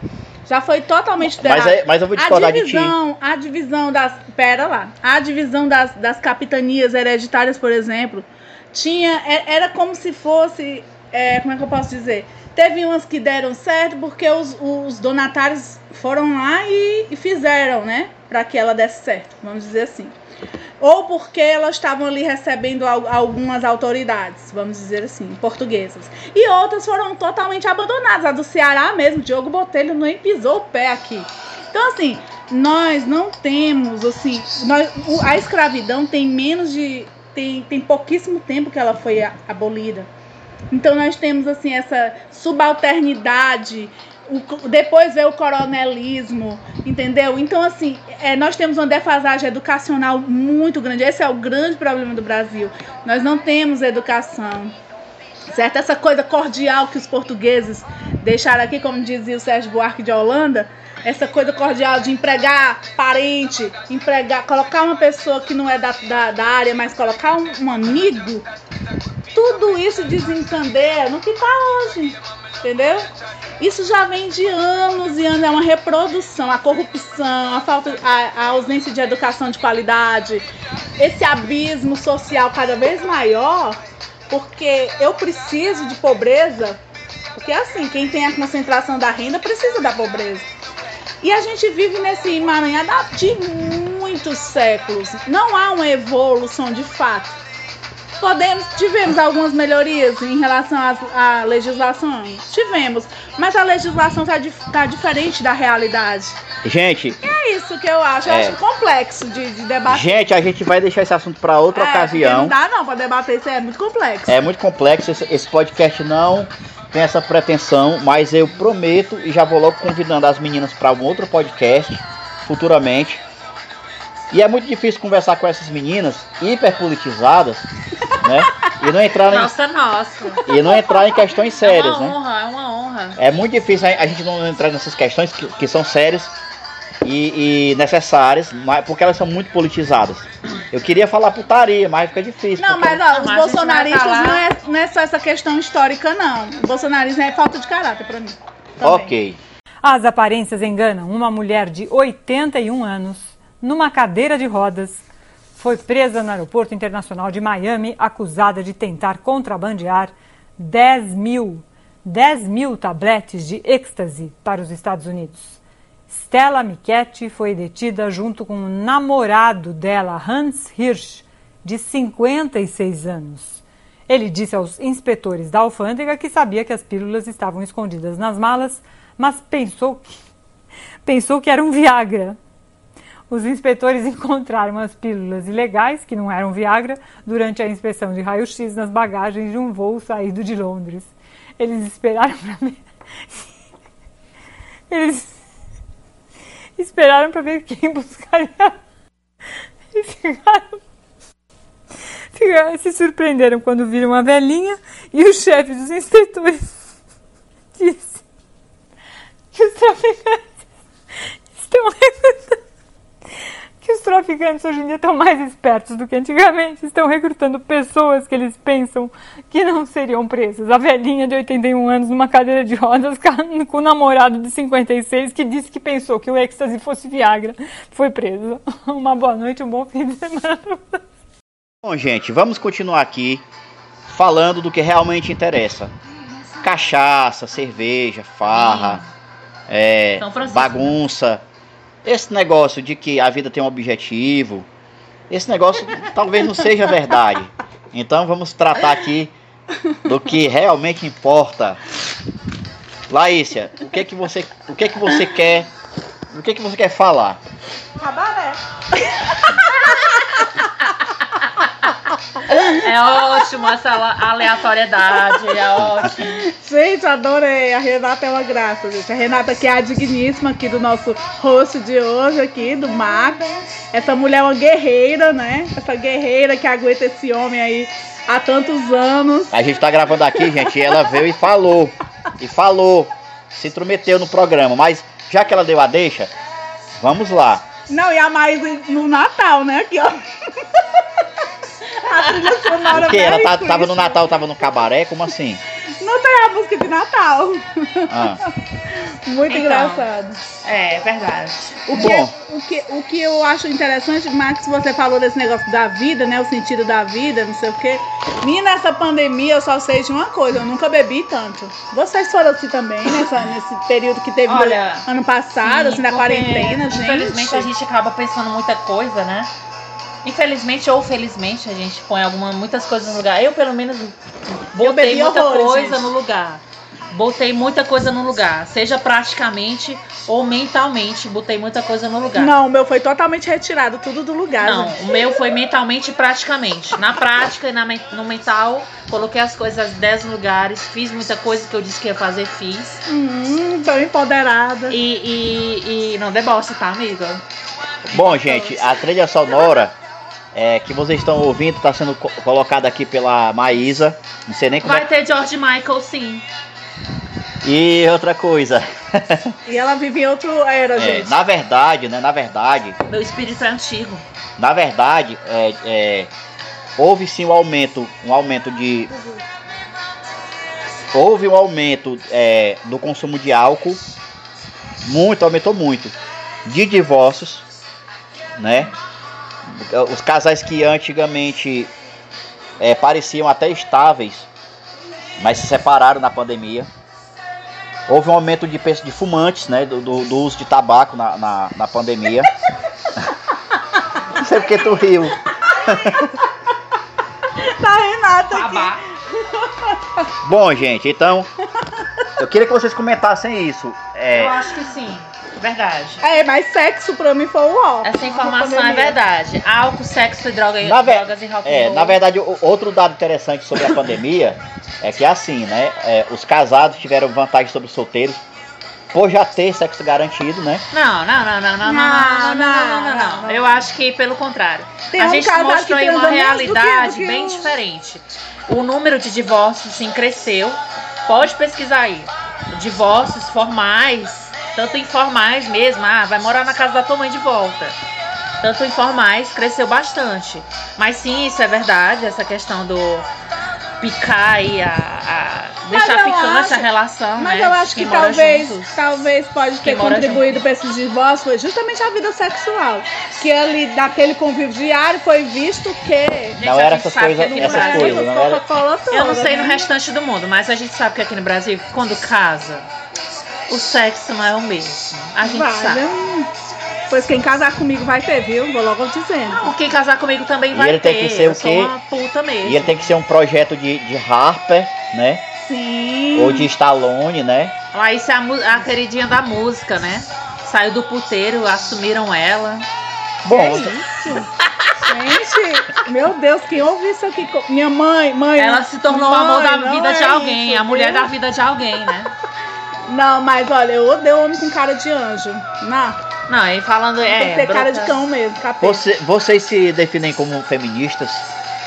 Speaker 4: Já foi totalmente
Speaker 2: Mas,
Speaker 4: errado.
Speaker 2: é- mas eu vou discordar
Speaker 4: a
Speaker 2: de ti.
Speaker 4: divisão, a divisão das. Pera lá. A divisão das, das capitanias hereditárias, por exemplo, tinha. é- Era como se fosse. é, como é que eu posso dizer? Teve umas que deram certo porque os, os donatários foram lá e, e fizeram, né? Para que ela desse certo, vamos dizer assim. Ou porque elas estavam ali recebendo al- algumas autoridades, vamos dizer assim, portuguesas. E outras foram totalmente abandonadas. A do Ceará mesmo, Diogo Botelho nem pisou o pé aqui. Então, assim, nós não temos, assim, nós, a escravidão tem menos de. Tem, tem pouquíssimo tempo que ela foi abolida. Então nós temos assim essa subalternidade, o depois veio o coronelismo, entendeu? Então assim, é, nós temos uma defasagem educacional muito grande. Esse é o grande problema do Brasil. Nós não temos educação. Certo? Essa coisa cordial que os portugueses deixaram aqui, como dizia o Sérgio Buarque de Holanda, essa coisa cordial de empregar parente, empregar, colocar uma pessoa que não é da, da, da área, mas colocar um, um amigo, tudo isso desencandeia no que tá hoje, entendeu? Isso já vem de anos e anos, é uma reprodução, a corrupção, a falta, a, a ausência de educação de qualidade, esse abismo social cada vez maior, porque eu preciso de pobreza, porque assim, quem tem a concentração da renda precisa da pobreza. E a gente vive nesse emaranhado de muitos séculos. Não há uma evolução de fato. Podemos, tivemos algumas melhorias em relação à, legislação? Tivemos. Mas a legislação está tá diferente da realidade.
Speaker 2: Gente,
Speaker 4: É isso que eu acho. Eu
Speaker 2: É.
Speaker 4: acho complexo de, de debater.
Speaker 2: gente, a gente vai deixar esse assunto para outra
Speaker 4: É,
Speaker 2: ocasião.
Speaker 4: Não dá não pra debater, isso é muito complexo.
Speaker 2: É muito complexo, esse, esse podcast não tem essa pretensão, mas eu prometo e já vou logo convidando as meninas para um outro podcast futuramente. E é muito difícil conversar com essas meninas hiperpolitizadas, né? E não entrar em,
Speaker 3: Nossa, nossa.
Speaker 2: e não entrar em questões
Speaker 3: É
Speaker 2: sérias,
Speaker 3: uma
Speaker 2: né?
Speaker 3: honra, é uma honra.
Speaker 2: É muito difícil a a gente não entrar nessas questões que, que são sérias e, e necessárias, mas porque elas são muito politizadas. Eu queria falar putaria, mas fica difícil.
Speaker 4: Não, mas ó, os
Speaker 3: Mas
Speaker 4: bolsonaristas
Speaker 3: falar-
Speaker 4: não, é, não é só essa questão histórica, não. O bolsonarismo é falta de caráter pra mim. Também.
Speaker 2: Ok.
Speaker 7: As aparências enganam. Uma mulher de 81 anos, numa cadeira de rodas, foi presa no Aeroporto Internacional de Miami, acusada de tentar contrabandear 10 mil, 10 mil tabletes de êxtase para os Estados Unidos. Stella Michetti foi detida junto com o namorado dela, Hans Hirsch, de 56 anos. Ele disse aos inspetores da alfândega que sabia que as pílulas estavam escondidas nas malas, mas pensou que, pensou que era um Viagra. Os inspetores encontraram as pílulas ilegais, que não eram Viagra, durante a inspeção de raio-x nas bagagens de um voo saído de Londres. Eles esperaram para ver. Eles esperaram para ver quem buscaria. E ficaram Ficaram- se surpreenderam quando viram a velhinha e o chefe dos inspetores disse que os traficantes estão recrutando. Que os traficantes hoje em dia estão mais espertos do que antigamente. Estão recrutando pessoas que eles pensam que não seriam presas. A velhinha de 81 anos numa cadeira de rodas com o namorado de 56 que disse que pensou que o êxtase fosse Viagra. Foi presa. Uma boa noite, um bom fim de semana.
Speaker 2: Bom, gente, vamos continuar aqui falando do que realmente interessa. Cachaça, cerveja, farra, é, bagunça. Esse negócio de que a vida tem um objetivo, esse negócio talvez não seja verdade. Então vamos tratar aqui do que realmente importa. Laícia, o que que você, o que que você quer, o que que você quer falar?
Speaker 4: Cabaré.
Speaker 3: É ótimo essa aleatoriedade, é ótimo.
Speaker 4: Gente, adorei. A Renata é uma graça, gente. A Renata que é a digníssima aqui do nosso host de hoje aqui, do Max. Essa mulher é uma guerreira, né? Essa guerreira que aguenta esse homem aí há tantos anos.
Speaker 2: A gente tá gravando aqui, gente, e ela veio e falou. E falou. Se intrometeu no programa. Mas já que ela deu a deixa, vamos lá.
Speaker 4: Não, e a Maísa no Natal, né? Aqui, ó. A trilha sonora
Speaker 2: Porque ela
Speaker 4: Merry
Speaker 2: tá- tava no. Natal, tava no cabaré, como assim?
Speaker 4: Não tem a música de Natal.
Speaker 2: Ah.
Speaker 4: Muito
Speaker 3: Então.
Speaker 4: engraçado.
Speaker 3: É, verdade.
Speaker 4: O que,
Speaker 2: Bom.
Speaker 4: o, que, o que eu acho interessante, Max, você falou desse negócio da vida, né? O sentido da vida, não sei o quê. E nessa pandemia eu só sei de uma coisa, eu nunca bebi tanto. Vocês foram assim também, nessa, nesse período que teve
Speaker 3: Olha,
Speaker 4: ano passado,
Speaker 3: Sim,
Speaker 4: assim, na quarentena, gente.
Speaker 3: Infelizmente a gente acaba pensando muita coisa, né? Infelizmente ou felizmente a gente põe alguma, muitas coisas no lugar. Eu pelo menos botei muita
Speaker 4: horrores,
Speaker 3: coisa
Speaker 4: gente.
Speaker 3: no lugar. Botei muita coisa no lugar, seja praticamente ou mentalmente, botei muita coisa no lugar.
Speaker 4: Não, o meu foi totalmente retirado, tudo do lugar.
Speaker 3: Não,
Speaker 4: gente.
Speaker 3: o meu foi mentalmente e praticamente. Na prática e na no mental, coloquei as coisas em 10 lugares, fiz muita coisa que eu disse que ia fazer, fiz.
Speaker 4: Hum, tão empoderada.
Speaker 3: E, e, e não deboche, tá, amiga?
Speaker 2: Bom, gente, a trilha sonora é, que vocês estão ouvindo está sendo co- colocada aqui pela Maísa. Não sei nem como
Speaker 3: Vai
Speaker 2: é.
Speaker 3: ter George Michael, sim.
Speaker 2: E outra coisa.
Speaker 4: E ela vive em outro era,
Speaker 2: É,
Speaker 4: gente.
Speaker 2: na verdade, né? Na verdade,
Speaker 3: Meu espírito é antigo.
Speaker 2: na verdade, é, é, houve sim um aumento, um aumento de. Houve um aumento é, do consumo de álcool, muito, aumentou muito, de divórcios, né? Os casais que antigamente é, pareciam até estáveis, mas se separaram na pandemia. Houve um aumento de, de fumantes, né? Do, do- do uso de tabaco na, na, na pandemia. Não sei porque tu riu.
Speaker 4: Tá
Speaker 3: Babá.
Speaker 2: Bom, gente, então. Eu queria que vocês comentassem isso. É,
Speaker 3: Eu acho que sim. Verdade.
Speaker 4: É, mas sexo pra mim foi o ó.
Speaker 3: Essa informação é verdade. Álcool, sexo e droga,
Speaker 2: Na
Speaker 3: drogas e rock
Speaker 2: É,
Speaker 3: roll.
Speaker 2: na verdade, outro dado interessante sobre a pandemia é que assim, né? é, os casados tiveram vantagem sobre os solteiros por já ter sexo garantido, né?
Speaker 3: Não, não, não, não, não, não, não, não, não, não, não, não. Eu acho que pelo contrário.
Speaker 4: Tem
Speaker 3: a
Speaker 4: um
Speaker 3: gente mostrou aí uma
Speaker 4: transa menos do que- do
Speaker 3: realidade
Speaker 4: que
Speaker 3: bem
Speaker 4: os-
Speaker 3: diferente. O número de divórcios, sim, cresceu. Pode pesquisar aí. Divórcios formais, tanto informais mesmo. Ah, vai morar na casa da tua mãe de volta. Tanto informais, cresceu bastante. Mas sim, isso é verdade, essa questão do picar aí, a, a- deixar picante
Speaker 4: acho-
Speaker 3: a relação,
Speaker 4: Mas
Speaker 3: né?
Speaker 4: eu acho que talvez,
Speaker 3: juntos.
Speaker 4: talvez pode ter contribuído para esse divórcio foi justamente a vida sexual. Que ali, daquele convívio diário, foi visto que.
Speaker 2: Não era essas coisas,
Speaker 3: aqui no
Speaker 2: essas
Speaker 3: Brasil,
Speaker 2: coisas, não era.
Speaker 3: Eu não sei no restante do mundo, mas a gente sabe que aqui no Brasil, quando casa, o sexo não é o mesmo. A gente
Speaker 4: Vai,
Speaker 3: sabe.
Speaker 4: né? Pois quem casar comigo vai ter, viu? Vou logo dizendo.
Speaker 3: Não, quem casar comigo também
Speaker 2: E
Speaker 3: vai
Speaker 2: ele
Speaker 3: ter.
Speaker 2: tem que ser
Speaker 3: eu
Speaker 2: o
Speaker 3: sou
Speaker 2: quê?
Speaker 3: uma puta mesmo.
Speaker 2: E ele tem que ser um projeto de, de Harper, né?
Speaker 4: Sim.
Speaker 2: Ou de Stallone, né?
Speaker 3: Ah, isso é a, a queridinha da música, né? Saiu do puteiro, assumiram ela.
Speaker 2: Bom,
Speaker 4: É isso. Gente, meu Deus, quem ouve isso aqui? Minha mãe, mãe.
Speaker 3: Ela se tornou o amor da vida
Speaker 4: não
Speaker 3: de
Speaker 4: é
Speaker 3: alguém,
Speaker 4: isso,
Speaker 3: a mulher
Speaker 4: viu?
Speaker 3: da vida de alguém, né?
Speaker 4: Não, mas olha, eu odeio homem com cara de anjo. Não,
Speaker 3: Não, e falando. É,
Speaker 4: tem que ter cara de cão mesmo, capeta.
Speaker 2: você- vocês se definem como feministas?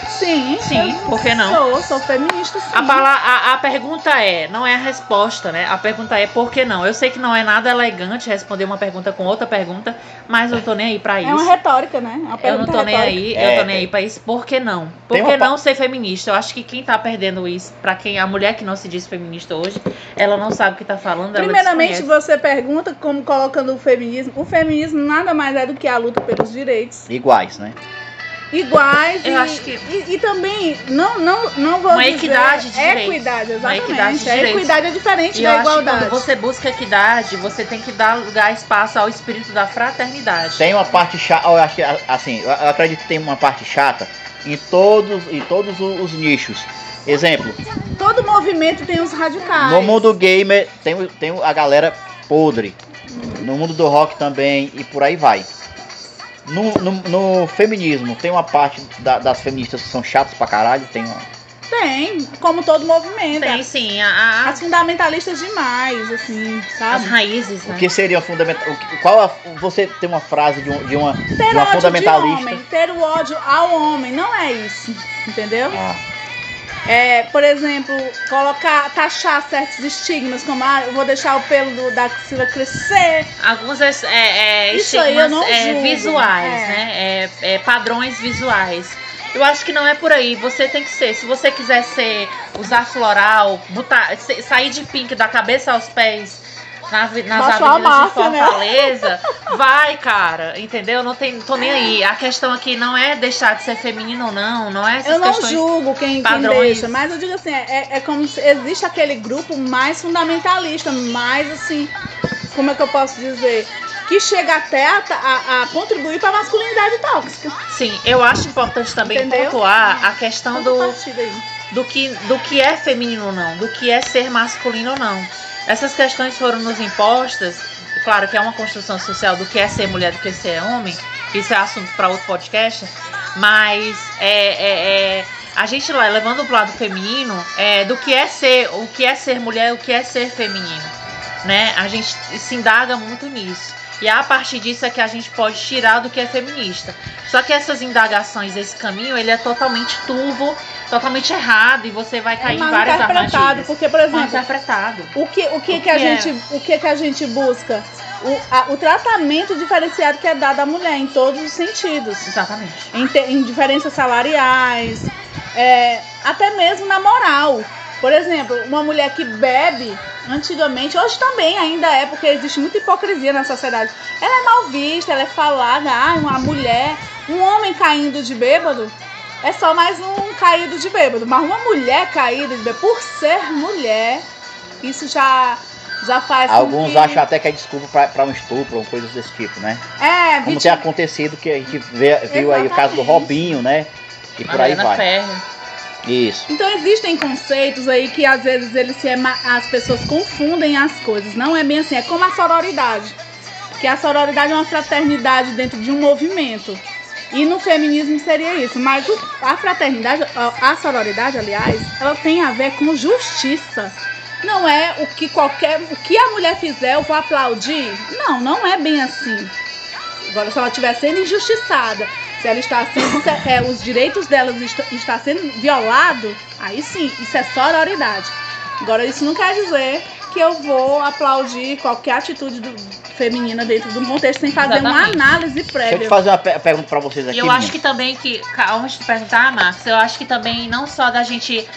Speaker 4: Sim,
Speaker 3: Sim, por que não?
Speaker 4: Sou, sou feminista, sim.
Speaker 3: A, a, a pergunta é, não é a resposta, né? A pergunta é por que não? Eu sei que não é nada elegante responder uma pergunta com outra pergunta, mas eu tô nem aí pra isso.
Speaker 4: É uma retórica, né? É uma
Speaker 3: Eu não tô nem
Speaker 4: retórica.
Speaker 3: aí,
Speaker 2: É,
Speaker 3: eu tô nem aí pra isso. Por que não? Por que não ser feminista? Eu acho que quem tá perdendo isso, pra quem a mulher que não se diz feminista hoje, ela não sabe o que tá falando, ela
Speaker 4: Primeiramente, você pergunta como colocando o feminismo. O feminismo nada mais é do que a luta pelos direitos
Speaker 2: Iguais, né?
Speaker 4: Iguais
Speaker 3: Eu
Speaker 4: e,
Speaker 3: acho que-
Speaker 4: e, e também não não não vou
Speaker 3: Uma
Speaker 4: dizer
Speaker 3: equidade de direitos.
Speaker 4: equidade
Speaker 3: Uma
Speaker 4: exatamente
Speaker 3: equidade de
Speaker 4: a
Speaker 3: direitos.
Speaker 4: equidade é diferente
Speaker 3: E
Speaker 4: da
Speaker 3: eu acho que
Speaker 4: igualdade
Speaker 3: quando você busca equidade, você tem que dar lugar, espaço ao espírito da fraternidade.
Speaker 2: Tem uma parte chata, eu acho que, assim, eu acredito que tem uma parte chata em todos, em todos os nichos. Exemplo,
Speaker 4: todo movimento tem os radicais
Speaker 2: no mundo gamer tem, tem a galera podre. No mundo do rock também e por aí vai. No, no, no feminismo, tem uma parte da- das feministas que são chatas pra caralho, tem uma,
Speaker 4: tem como todo movimento
Speaker 3: Tem sim, a- a-
Speaker 4: as fundamentalistas demais assim
Speaker 3: as
Speaker 4: sabe
Speaker 3: raízes,
Speaker 2: O
Speaker 3: né?
Speaker 2: que seria fundamental? o Qual a- você tem uma frase de, um, de uma, de
Speaker 4: ter
Speaker 2: uma
Speaker 4: ódio de
Speaker 2: fundamentalista?
Speaker 4: homem ter o ódio ao homem não é isso entendeu
Speaker 2: Ah,
Speaker 4: É, por exemplo, colocar, taxar certos estigmas, como ah, eu vou deixar o pelo do- da axila crescer.
Speaker 3: Alguns é, é, é, estigmas é,
Speaker 4: julgo,
Speaker 3: visuais,
Speaker 4: é.
Speaker 3: né? Padrões visuais. Eu acho que não é por aí. Você tem que ser. Se você quiser ser, usar floral, botar, sair de pink da cabeça aos pés nas
Speaker 4: Baixou a
Speaker 3: avenidas de
Speaker 4: Márcia, né?
Speaker 3: Fortaleza, vai, cara. Entendeu? Não tem, tô nem aí. A questão aqui não é deixar de ser feminino ou não. Não é essas
Speaker 4: Eu não julgo quem, quem deixa, mas eu digo assim, é, é como se existe aquele grupo mais fundamentalista, mais assim, como é que eu posso dizer? Que chega até a, a- a contribuir para a masculinidade tóxica.
Speaker 3: Sim, eu acho importante também
Speaker 4: Entendeu?
Speaker 3: pontuar a questão do.
Speaker 4: Compartilha aí.
Speaker 3: do que, do que é feminino ou não, do que é ser masculino ou não. Essas questões foram nos impostas, claro que é uma construção social do que é ser mulher, do que é ser homem, isso é assunto para outro podcast, mas é, é- é- a gente lá levando pro lado feminino, é, do que é ser, o que é ser mulher, o que é ser feminino, né? A gente se indaga muito nisso. E a partir disso é que a gente pode tirar do que é feminista. Só que essas indagações, esse caminho, ele é totalmente turvo, totalmente errado e você vai cair
Speaker 4: É
Speaker 3: em várias armadilhas.
Speaker 4: porque, por exemplo,
Speaker 3: interpretado.
Speaker 4: O que, o que,
Speaker 3: O
Speaker 4: que, a
Speaker 3: que é?
Speaker 4: gente, o que, que a gente busca? O, a- o tratamento diferenciado que é dado à mulher em todos os sentidos.
Speaker 3: Exatamente.
Speaker 4: Em, te- em diferenças salariais, é, até mesmo na moral. Por exemplo, uma mulher que bebe, antigamente, hoje também ainda é, porque existe muita hipocrisia na sociedade. Ela é mal vista, ela é falada, ah, uma mulher, um homem caindo de bêbado, é só mais um caído de bêbado. Mas uma mulher caída de bêbado, por ser mulher, isso já, já faz com
Speaker 2: Alguns
Speaker 4: que...
Speaker 2: acham até que é desculpa pra, pra um estupro ou coisas desse tipo, né?
Speaker 4: É,
Speaker 2: Como
Speaker 4: vítima-
Speaker 2: tem acontecido que a gente vê- viu aí o caso do. Robinho, né? E por aí
Speaker 3: Mariana
Speaker 2: vai.
Speaker 3: Ferrer.
Speaker 2: Isso.
Speaker 4: Então existem conceitos aí que às vezes eles se ema- as pessoas confundem as coisas. Não é bem assim, é como a sororidade. Que a sororidade é uma fraternidade dentro de um movimento. E no feminismo seria isso. Mas a fraternidade, a, sororidade, aliás, ela tem a ver com justiça. Não é o que qualquer. O que a mulher fizer, eu vou aplaudir. Não, não é bem assim. Agora, se ela estiver sendo injustiçada, se ela está sendo. se, é, os direitos dela está, está sendo violado, aí sim, isso é sororidade. Agora, isso não quer dizer que eu vou aplaudir qualquer atitude do- feminina dentro de um contexto sem fazer
Speaker 3: Exatamente.
Speaker 4: uma análise
Speaker 2: Deixa eu
Speaker 4: prévia.
Speaker 2: te fazer uma pe- pergunta pra vocês
Speaker 3: E
Speaker 2: aqui.
Speaker 3: eu acho que também que, antes de perguntar, Max, eu acho que também não só da gente,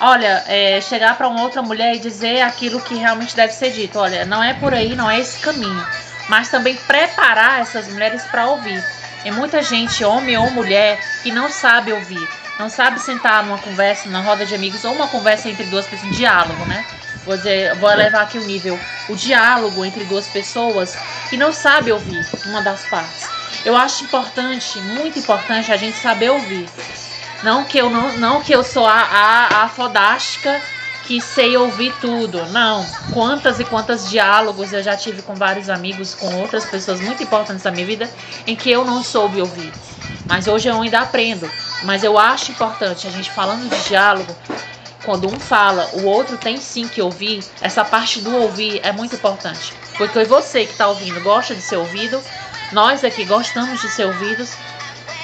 Speaker 3: olha, é, chegar pra uma outra mulher e dizer aquilo que realmente deve ser dito. Olha, não é por aí, não é esse caminho. Mas também preparar essas mulheres pra ouvir. Tem muita gente, homem ou mulher, que não sabe ouvir. Não sabe sentar numa conversa, numa roda de amigos, ou uma conversa entre duas pessoas, um diálogo, né? Vou, dizer, vou elevar aqui o nível. O diálogo entre duas pessoas que não sabe ouvir uma das partes. Eu acho importante, muito importante, a gente saber ouvir. Não que eu não, não que eu sou a, a, a fodástica que sei ouvir tudo. Não. Quantas e quantas diálogos eu já tive com vários amigos, com outras pessoas muito importantes da minha vida, em que eu não soube ouvir. Mas hoje eu ainda aprendo. Mas eu acho importante a gente falando de diálogo, quando um fala, o outro tem sim que ouvir. Essa parte do ouvir é muito importante. Porque você que está ouvindo gosta de ser ouvido, nós aqui gostamos de ser ouvidos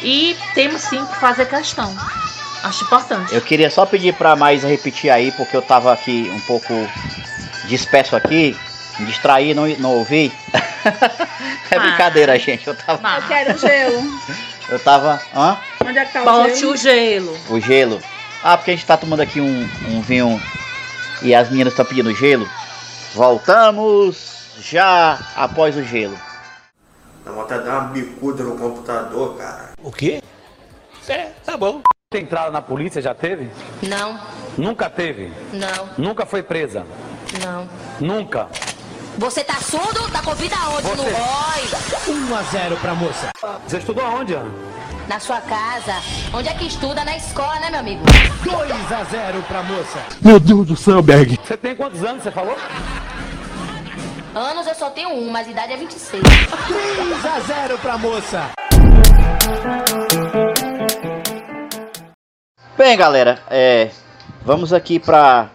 Speaker 3: e temos sim que fazer questão. Acho importante.
Speaker 2: Eu queria só pedir pra mais repetir aí, porque eu tava aqui um pouco disperso aqui, me distraí, não, não ouvi. é
Speaker 3: Ah.
Speaker 2: brincadeira, gente. Eu tava.
Speaker 4: Eu quero gelo.
Speaker 2: Eu tava. Hã?
Speaker 4: Onde é que tá o
Speaker 3: Bote
Speaker 4: gelo?
Speaker 3: o gelo.
Speaker 2: O gelo. Ah, porque a gente tá tomando aqui um, um vinho e as meninas estão pedindo gelo. Voltamos já após o gelo.
Speaker 8: Dá vontade de dar uma bicuda no computador, cara.
Speaker 9: O quê? É, tá bom.
Speaker 10: Entrada na polícia já teve?
Speaker 11: Não,
Speaker 10: Nunca teve?
Speaker 11: não,
Speaker 10: Nunca foi presa?
Speaker 11: não.
Speaker 10: Nunca?
Speaker 11: Você tá surdo? Tá com vida aonde? No ROI?
Speaker 9: 1 a 0 pra moça.
Speaker 10: Você estudou aonde, Ana?
Speaker 11: Na sua casa. Onde é que estuda? Na escola, né, meu amigo?
Speaker 9: 2 a 0 pra moça.
Speaker 10: Meu Deus do céu, Berg. Você tem quantos anos, você falou?
Speaker 11: Anos eu só tenho um, mas idade é 26.
Speaker 9: 3 a 0 pra moça.
Speaker 2: Bem, galera, é, vamos aqui pra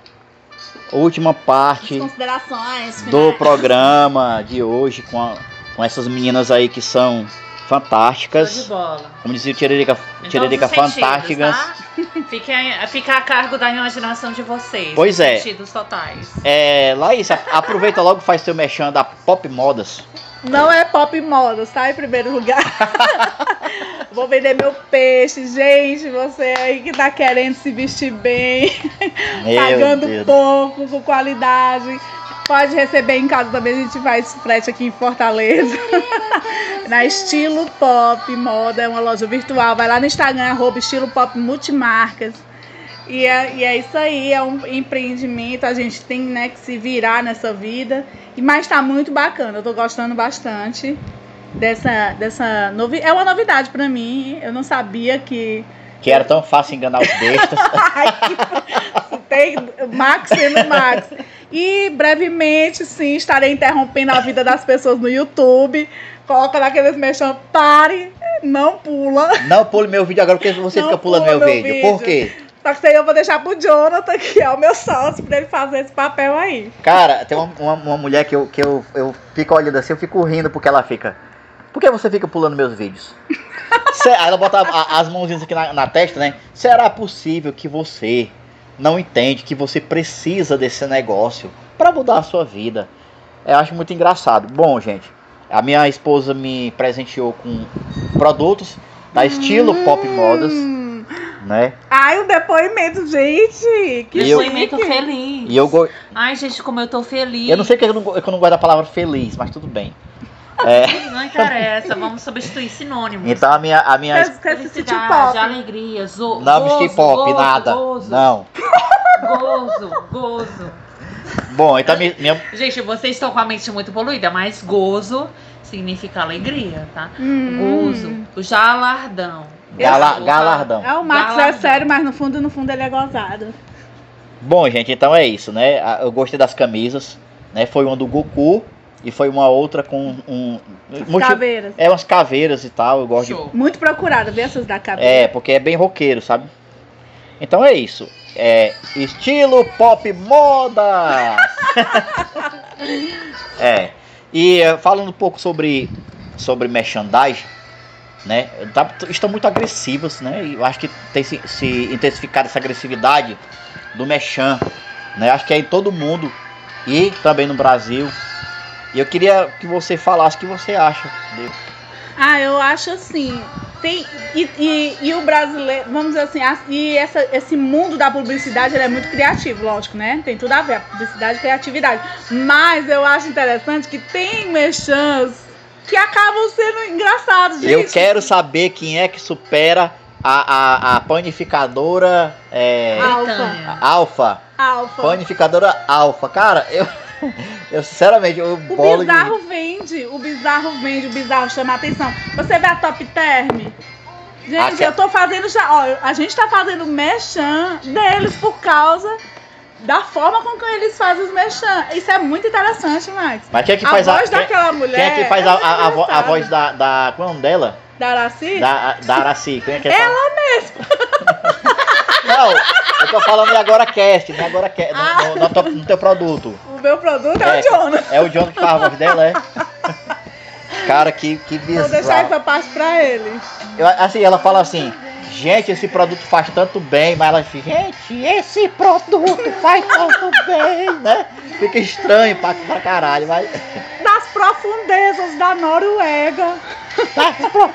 Speaker 2: última parte
Speaker 4: Considerações.
Speaker 2: do programa de hoje com, a- com essas meninas aí que são fantásticas.
Speaker 3: bola.
Speaker 2: Como dizia o Tiririca,
Speaker 3: Em
Speaker 2: Tiririca
Speaker 3: os sentidos,
Speaker 2: fantásticas.
Speaker 3: tá? Fica, fica a cargo da imaginação de vocês.
Speaker 2: Pois é.
Speaker 3: Sentidos totais.
Speaker 2: É, Laís, aproveita logo e faz seu mexão da Pop Modas.
Speaker 4: Não é pop modas, tá? Em primeiro lugar. Vou vender meu peixe, gente. Você aí que tá querendo se vestir bem,
Speaker 2: Meu
Speaker 4: pagando
Speaker 2: Deus.
Speaker 4: pouco, com qualidade. Pode receber em casa também, a gente faz frete aqui em Fortaleza. Na Estilo Pop Moda, é uma loja virtual. Vai lá no Instagram, arroba Estilo Pop Multimarcas. E é, e é isso aí, é um empreendimento, a gente tem né, que se virar nessa vida. E Mas tá muito bacana, eu tô gostando bastante dessa, dessa novidade. É uma novidade pra mim, eu não sabia que
Speaker 2: Que era tão fácil enganar os bestas.
Speaker 4: tem Max sendo Max. E brevemente, sim, estarei interrompendo a vida das pessoas no YouTube. Coloca naqueles mexão, pare, não pula.
Speaker 2: Não pule meu vídeo agora porque você
Speaker 4: Não
Speaker 2: fica pulando
Speaker 4: pula
Speaker 2: meu,
Speaker 4: meu
Speaker 2: vídeo.
Speaker 4: vídeo.
Speaker 2: Por quê?
Speaker 4: Só que isso aí eu vou deixar pro Jonathan, que é o meu sócio, pra ele fazer esse papel aí.
Speaker 2: Cara, tem uma, uma, uma mulher que, eu, que eu, eu fico olhando assim, eu fico rindo porque ela fica. Por que você fica pulando meus vídeos? Aí ela bota a- as mãozinhas aqui na, na testa, né? Será possível que você não entende que você precisa desse negócio pra mudar a sua vida? Eu acho muito engraçado. Bom, gente, a minha esposa me presenteou com produtos da estilo Pop Modas, né?
Speaker 4: Ai, o depoimento, gente! Que
Speaker 2: eu-
Speaker 3: Depoimento
Speaker 4: chique.
Speaker 3: feliz.
Speaker 2: E eu, go-
Speaker 3: Ai, gente, como eu tô feliz.
Speaker 2: eu não sei que eu não, que eu não gosto da palavra feliz, mas tudo bem. É,
Speaker 3: Não interessa, vamos substituir sinônimos.
Speaker 2: então a minha, a minha
Speaker 3: Felicidade,
Speaker 4: pop.
Speaker 3: alegria, zo
Speaker 2: Não
Speaker 3: gozo,
Speaker 2: vesti pop,
Speaker 3: gozo,
Speaker 2: nada.
Speaker 3: Gozo,
Speaker 2: Não.
Speaker 3: gozo, gozo.
Speaker 2: Bom, então minha, minha-
Speaker 3: Gente, vocês estão com a mente muito poluída, mas gozo significa alegria, tá?
Speaker 4: Hum.
Speaker 3: Gozo, o jalardão.
Speaker 2: Gala- galardão.
Speaker 4: É o Max é
Speaker 6: Galardão.
Speaker 4: sério, mas no fundo, no fundo ele é gozado.
Speaker 2: Bom, gente, então é isso, né? Eu gostei das camisas, né? Foi uma do Goku e foi uma outra com um. multi-
Speaker 4: Caveiras.
Speaker 2: É umas caveiras e tal. Eu gosto de
Speaker 6: Show.
Speaker 4: Muito procurado, vê essas da cabeça.
Speaker 2: É, porque é bem roqueiro, sabe? Então é isso. É estilo pop moda. é. E eh, falando um pouco sobre sobre merchandising, né? tá- estão muito agressivas, né? E eu acho que tem se, se intensificado essa agressividade do merchan, né? Acho que é em todo mundo e também no Brasil. E eu queria que você falasse o que você acha dele.
Speaker 4: Ah, eu acho assim. Tem, e, e, e o brasileiro, vamos dizer assim, a- e essa, esse mundo da publicidade é muito criativo, lógico, né? Tem tudo a ver, a publicidade e criatividade. Mas eu acho interessante que tem merchans que acabam sendo engraçados, gente.
Speaker 2: Eu quero saber quem é que supera a, a, a panificadora é,
Speaker 4: Alfa.
Speaker 2: Alfa.
Speaker 4: Alfa.
Speaker 2: Panificadora Alfa. Cara, eu, eu sinceramente, eu
Speaker 4: O
Speaker 2: bolo de-
Speaker 4: bizarro vende, o bizarro vende, o bizarro chama a atenção. Você vê a Top Term? Gente,
Speaker 2: Aque-
Speaker 4: eu tô fazendo já. Ó, a gente tá fazendo merchan deles por causa da forma com que eles fazem os merchan. Isso é muito interessante, Max.
Speaker 2: Mas quem é que
Speaker 4: a
Speaker 2: faz a.
Speaker 4: voz
Speaker 2: quem,
Speaker 4: daquela mulher.
Speaker 2: quem é que faz a,
Speaker 4: muito
Speaker 2: a, a, a voz da. da qual é o nome dela?
Speaker 4: Da Araci?
Speaker 2: Da, da Araci. Quem é que faz?
Speaker 4: Ela mesma.
Speaker 2: Não, eu tô falando de agora cast, né? Agora cast, no, no, no teu- no teu produto.
Speaker 4: O meu produto é, o Jonas.
Speaker 2: É o John que faz a voz dela, é? Cara, que, que
Speaker 4: Vou deixar
Speaker 2: bizarro.
Speaker 4: essa parte pra ele.
Speaker 2: Eu- assim, ela fala assim, gente, esse produto faz tanto bem, mas ela fica, gente, esse produto faz tanto bem, né? Fica estranho pra, pra caralho, mas.
Speaker 4: Das profundezas da Noruega.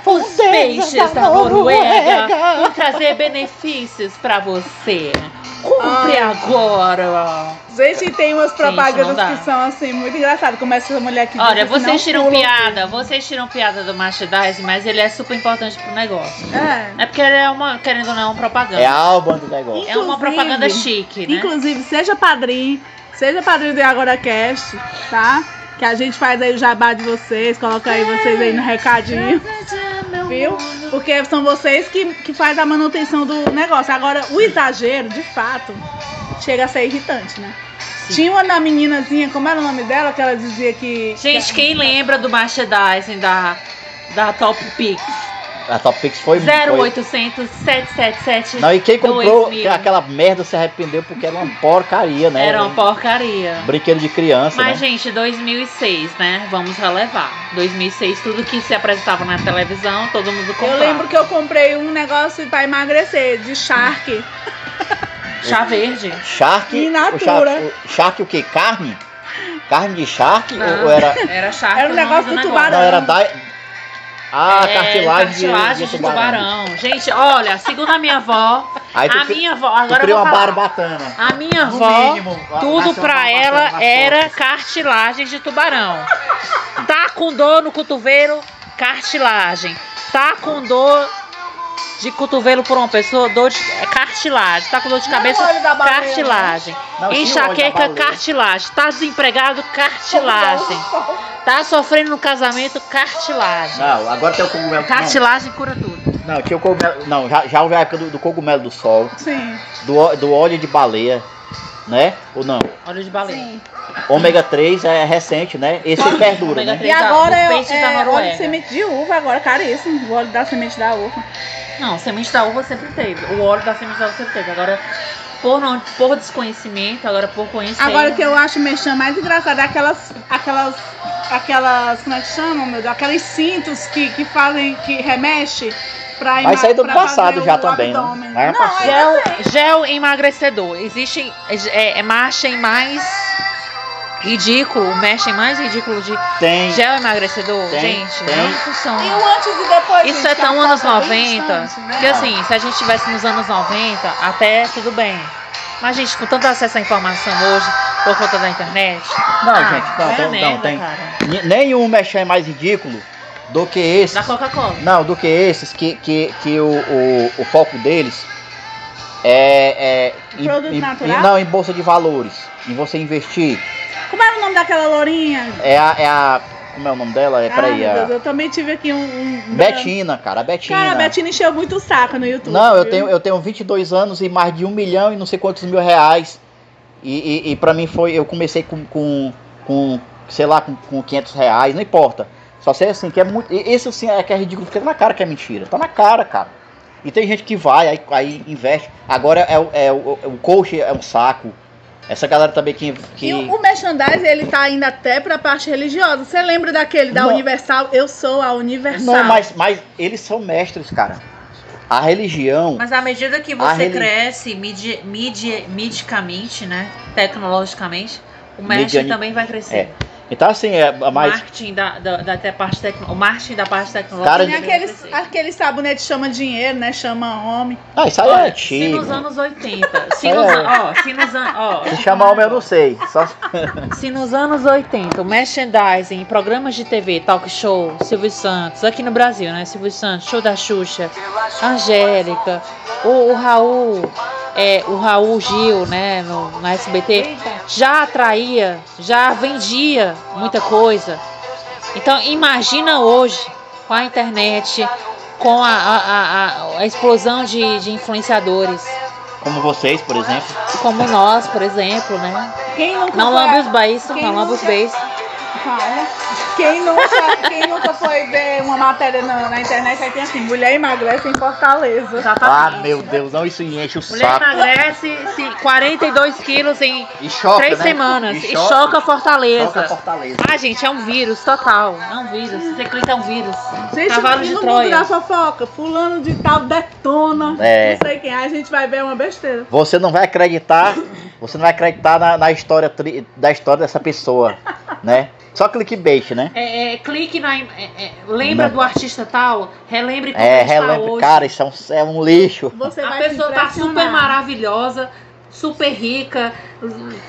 Speaker 3: Os peixes da Noruega vão trazer benefícios pra você. Compre
Speaker 4: Ai.
Speaker 3: agora.
Speaker 4: Gente, tem umas propagandas
Speaker 3: dá.
Speaker 4: que são assim, muito engraçadas. Como essa mulher que
Speaker 3: Olha, vocês tiram piada, vocês tiram piada do merchandising, mas ele é super importante pro negócio.
Speaker 4: É.
Speaker 3: É porque ele é uma, querendo ou não, é uma propaganda.
Speaker 2: É a alma do negócio.
Speaker 3: É uma
Speaker 4: Inclusive-
Speaker 3: propaganda chique, né?
Speaker 4: Inclusive, seja padrinho, seja padrinho do Agora Cast, tá? Que a gente faz aí o jabá de vocês, coloca aí vocês aí no recadinho. Viu? Porque são vocês que, que faz a manutenção do negócio. Agora, o exagero, de fato, chega a ser irritante, né? Tinha uma da meninazinha, como era o nome dela, que ela dizia que.
Speaker 3: Gente,
Speaker 4: que-
Speaker 3: quem lembra do merchandising da, da Top Pix?
Speaker 2: A Top Pix foi foi-
Speaker 3: 0800 777
Speaker 2: Não, e quem comprou
Speaker 3: 2000.
Speaker 2: aquela merda se arrependeu porque era uma porcaria, né?
Speaker 3: Era uma porcaria.
Speaker 2: Brinquedo de criança,
Speaker 3: Mas,
Speaker 2: né?
Speaker 3: gente, 2006, né? Vamos relevar. 2006, tudo que se apresentava na televisão, todo mundo comprava.
Speaker 4: Eu lembro que eu comprei um negócio pra emagrecer, de Shark.
Speaker 3: Chá verde.
Speaker 2: Shark.
Speaker 4: In
Speaker 2: o
Speaker 4: natura.
Speaker 2: shark, o shark o quê? Carne? Carne de shark?
Speaker 3: Não,
Speaker 2: Ou era.
Speaker 3: Era charque
Speaker 4: Era um negócio do tubarão.
Speaker 2: Não, era da. Ah,
Speaker 3: É,
Speaker 2: cartilagem, de-
Speaker 3: cartilagem
Speaker 2: de,
Speaker 3: de,
Speaker 2: tubarão.
Speaker 3: tubarão. Gente, olha, segundo a minha avó,
Speaker 2: Aí tu
Speaker 3: a minha avó, agora eu vou
Speaker 2: uma
Speaker 3: falar.
Speaker 2: barbatana.
Speaker 3: A minha
Speaker 2: No
Speaker 3: avó,
Speaker 2: mínimo,
Speaker 3: tudo pra ela era
Speaker 2: costas.
Speaker 3: cartilagem de tubarão. Tá com dor no cotovelo, cartilagem. Tá com dor de cotovelo por uma pessoa, dor de é cartilagem. Tá com dor de
Speaker 4: Não é
Speaker 3: cabeça, cartilagem.
Speaker 2: Não,
Speaker 3: Enxaqueca, cartilagem. Tá desempregado, cartilagem. Tá sofrendo no casamento, cartilagem.
Speaker 2: Não, agora tem o cogumelo.
Speaker 3: Cartilagem cura tudo.
Speaker 2: Não, não tinha o cogumelo. Não, já, já houve a época do, do cogumelo do sol,
Speaker 4: Sim.
Speaker 2: do, do óleo de baleia, né? Ou não?
Speaker 3: Óleo de baleia.
Speaker 4: Sim.
Speaker 2: Ômega 3 é recente, né? Esse perdura, né?
Speaker 3: 3.
Speaker 4: E agora é, é óleo de semente de uva, agora caríssimo. O óleo da semente da uva.
Speaker 3: Não, semente da uva sempre teve. O óleo da semente da uva sempre teve. Agora, por, não, por desconhecimento, agora por conhecer.
Speaker 4: Agora o que eu acho mexendo mais engraçado é aquelas. aquelas. aquelas. como é que chamam, meu Deus? Aqueles cintos que, que fazem. que remexe pra
Speaker 2: Vai sair do passado já também, né?
Speaker 4: abdômen. Não, ainda
Speaker 3: Gel, gel emagrecedor. Existe é, é margem mais ridículo, mexem mais ridículo de
Speaker 2: Tem.
Speaker 3: gel emagrecedor.
Speaker 2: Tem,
Speaker 3: Gente,
Speaker 2: tem.
Speaker 3: não funciona.
Speaker 4: E o antes e depois.
Speaker 3: Isso
Speaker 4: gente,
Speaker 3: é tão anos
Speaker 4: foto é bem
Speaker 3: 90,
Speaker 4: distante, né?
Speaker 3: que assim, se a gente estivesse nos anos 90, até tudo bem. Mas, gente, com tanto acesso à informação hoje, por conta da internet.
Speaker 2: Não,
Speaker 3: ah,
Speaker 2: gente, não,
Speaker 3: é
Speaker 2: tem,
Speaker 3: merda,
Speaker 2: não, tem.
Speaker 3: cara.
Speaker 2: Nenhum mexer mais ridículo do que esses.
Speaker 3: Da Coca-Cola.
Speaker 2: Não, do que esses que, que, que o, o, o foco deles é, é em,
Speaker 4: Produto
Speaker 2: em-
Speaker 4: natural?
Speaker 2: em- não, em bolsa de valores, em você investir.
Speaker 4: Como era o nome daquela lourinha?
Speaker 2: É a, é a Como é o nome dela? É,
Speaker 4: Ai,
Speaker 2: peraí.
Speaker 4: Deus, eu também tive aqui um. um-
Speaker 2: Betina, cara, a Betina.
Speaker 4: Cara, a Betina encheu muito o saco no YouTube.
Speaker 2: Não, eu tenho, eu tenho 22 anos e mais de um milhão e não sei quantos mil reais. E, e, e pra mim foi. Eu comecei com, com, com sei lá, com, com 500 reais, não importa. Só sei assim, que é muito. Esse assim é que é ridículo, porque tá na cara que é mentira. Tá na cara, cara. E tem gente que vai, aí, aí investe. Agora é, o- é, o, o coach é um saco. Essa galera também que. que...
Speaker 4: E o, o merchandise, ele tá indo até pra parte religiosa. Você lembra daquele da
Speaker 2: Não.
Speaker 4: Universal? Eu sou a Universal.
Speaker 2: Não, mas, mas eles são mestres, cara. A religião.
Speaker 3: Mas à medida que você
Speaker 2: reli-
Speaker 3: cresce midi, midi, medicamente, né? Tecnologicamente, o marketing
Speaker 2: Mediani-
Speaker 3: também vai crescer.
Speaker 2: É. Então, assim, é
Speaker 3: O
Speaker 2: mais.
Speaker 3: marketing da, da, da, da parte tecno, o marketing da parte tecnológica.
Speaker 2: Cara,
Speaker 3: vai
Speaker 4: aqueles, aqueles sabonete chama dinheiro, né? Chama homem.
Speaker 2: Ah, isso aí
Speaker 3: Olha,
Speaker 2: é
Speaker 3: se
Speaker 2: antigo.
Speaker 3: nos anos 80, se
Speaker 2: É.
Speaker 3: nos, an- ó, se nos, an- ó,
Speaker 2: Se chamar homem, eu não sei. Só...
Speaker 3: Se nos anos 80 o merchandising, programas de TV, talk show, Silvio Santos, aqui no Brasil, né? Silvio Santos, show da Xuxa, Angélica, o, o Raul, é, o Raul Gil, né, no, na SBT, já atraía, já vendia muita coisa. Então imagina hoje, com a internet, com a, a, a- a explosão de, de influenciadores,
Speaker 2: Como vocês, por exemplo.
Speaker 3: como nós, por exemplo, né?
Speaker 4: Quem nunca
Speaker 3: Não lambe os beiços,
Speaker 4: quem
Speaker 3: não lambe os.
Speaker 4: Calma. Quem nunca, quem nunca foi ver uma matéria na, na internet, aí tem assim, mulher emagrece em Fortaleza.
Speaker 2: Ah, meu Deus, não, isso enche o
Speaker 3: Mulher
Speaker 2: saco.
Speaker 3: emagrece se 42 quilos em
Speaker 2: E choca,
Speaker 3: três
Speaker 2: né?
Speaker 3: semanas.
Speaker 2: E
Speaker 3: E,
Speaker 2: choca-
Speaker 3: choca, Fortaleza.
Speaker 2: choca Fortaleza.
Speaker 3: Ah, gente, é um vírus total. É um vírus. Você clica é um vírus.
Speaker 4: Gente,
Speaker 3: Cavalo de
Speaker 4: no mundo da
Speaker 3: Troia.
Speaker 4: fofoca, fulano de tal detona,
Speaker 2: É.
Speaker 4: não sei quem, aí a gente vai ver uma besteira.
Speaker 2: Você não vai acreditar, você não vai acreditar na, na história tri- da história dessa pessoa, né? Só clickbait, né?
Speaker 3: É, é, clique na. é, é, lembra
Speaker 2: Não.
Speaker 3: do artista tal? Relembre como
Speaker 2: É,
Speaker 3: está
Speaker 2: relembra,
Speaker 3: hoje.
Speaker 2: cara, isso é um, é um lixo.
Speaker 4: Você
Speaker 3: A pessoa tá super maravilhosa, super rica,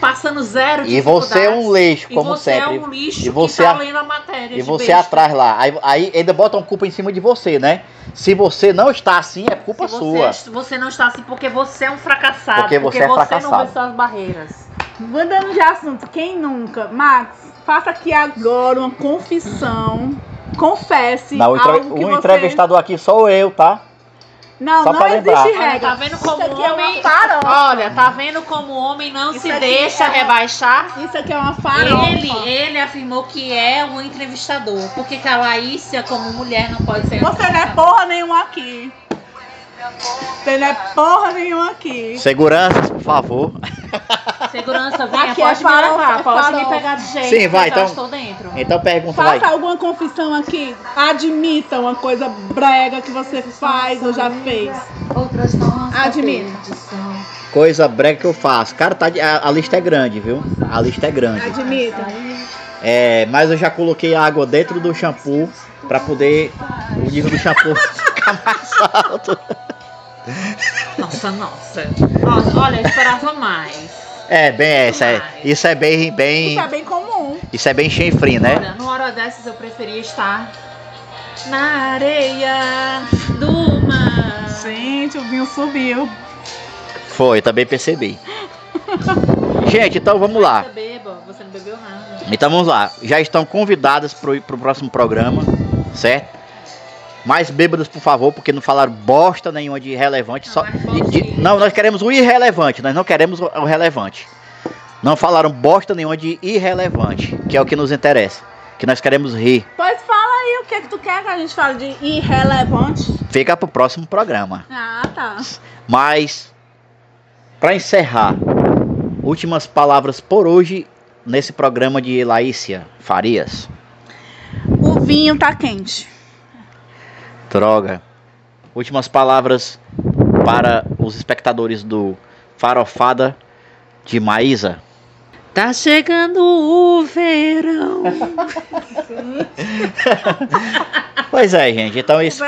Speaker 3: passando zero
Speaker 2: E você é um lixo,
Speaker 3: E
Speaker 2: como
Speaker 3: você
Speaker 2: sempre.
Speaker 3: é um lixo
Speaker 2: E você
Speaker 3: que tá
Speaker 2: a-
Speaker 3: lendo a matéria.
Speaker 2: E você
Speaker 3: besta.
Speaker 2: atrás lá. Aí, aí ainda botam culpa em cima de você, né? Se você não está assim, é culpa
Speaker 3: Se
Speaker 2: sua.
Speaker 3: Você, você não está assim porque você é um fracassado.
Speaker 2: Porque você é
Speaker 3: não
Speaker 2: fracassado.
Speaker 3: vê suas barreiras.
Speaker 4: Mudando de assunto, quem nunca? Max, faça aqui agora uma confissão. Confesse
Speaker 2: Não, o, entre-
Speaker 4: algo que
Speaker 2: o
Speaker 4: você...
Speaker 2: entrevistador aqui sou eu, tá?
Speaker 4: Não,
Speaker 2: Só
Speaker 4: não existe
Speaker 2: lembrar.
Speaker 4: regra.
Speaker 3: Olha, tá vendo como
Speaker 4: Isso aqui é
Speaker 3: homem.
Speaker 4: uma farofa.
Speaker 3: Olha, tá vendo como o homem não
Speaker 4: Isso
Speaker 3: se deixa
Speaker 4: é-
Speaker 3: rebaixar?
Speaker 4: Isso aqui é uma farofa.
Speaker 3: Ele, ele afirmou que é o entrevistador. Porque que a Laícia, como mulher, não pode ser
Speaker 4: Você não é porra nenhuma aqui. Você não é porra nenhuma aqui.
Speaker 2: Seguranças, por favor.
Speaker 3: Segurança, venha,
Speaker 4: Aqui é
Speaker 3: pode me
Speaker 4: farofa,
Speaker 3: levar,
Speaker 4: é
Speaker 3: pode me pegar de jeito.
Speaker 2: Sim, vai, então-
Speaker 3: estou dentro.
Speaker 2: Então pergunta, vai.
Speaker 4: Faça alguma confissão aqui. Admita uma coisa brega que você faz ou já fez.
Speaker 3: Outras nossas
Speaker 4: Admita.
Speaker 3: perdição.
Speaker 2: Coisa brega que eu faço. Cara, tá a, a lista é grande, viu? A lista é grande.
Speaker 4: Admita.
Speaker 2: É, mas eu já coloquei água dentro do shampoo pra poder o nível do shampoo ficar mais alto.
Speaker 3: Nossa, nossa. Nossa, olha, eu esperava mais.
Speaker 2: É, bem essa. É, isso é bem, bem.
Speaker 4: Isso é bem comum.
Speaker 2: Isso é bem chinfrim, né?
Speaker 3: Olha, numa hora dessas eu preferia estar na areia do mar.
Speaker 4: Gente, o vinho subiu.
Speaker 2: Foi, também percebi. Gente, então vamos lá.
Speaker 3: Você beba, você não bebeu nada.
Speaker 2: Então vamos lá. Já estão convidadas pro, pro próximo programa, certo? Mais bêbadas, por favor, porque não falaram bosta nenhuma de irrelevante. Só, de- de- não, nós queremos o irrelevante, nós não queremos o, o relevante. Não falaram bosta nenhuma de irrelevante, que é o que nos interessa. Que nós queremos rir.
Speaker 4: Pois fala aí o que, que tu quer que a gente fale de irrelevante.
Speaker 2: Fica pro próximo programa.
Speaker 4: Ah, tá.
Speaker 2: Mas, para encerrar, últimas palavras por hoje nesse programa de Laícia Farias.
Speaker 4: O vinho tá quente.
Speaker 2: Droga. Últimas palavras para os espectadores do Farofada de Maísa.
Speaker 3: Tá chegando o verão.
Speaker 2: Pois é, gente. Então esse foi.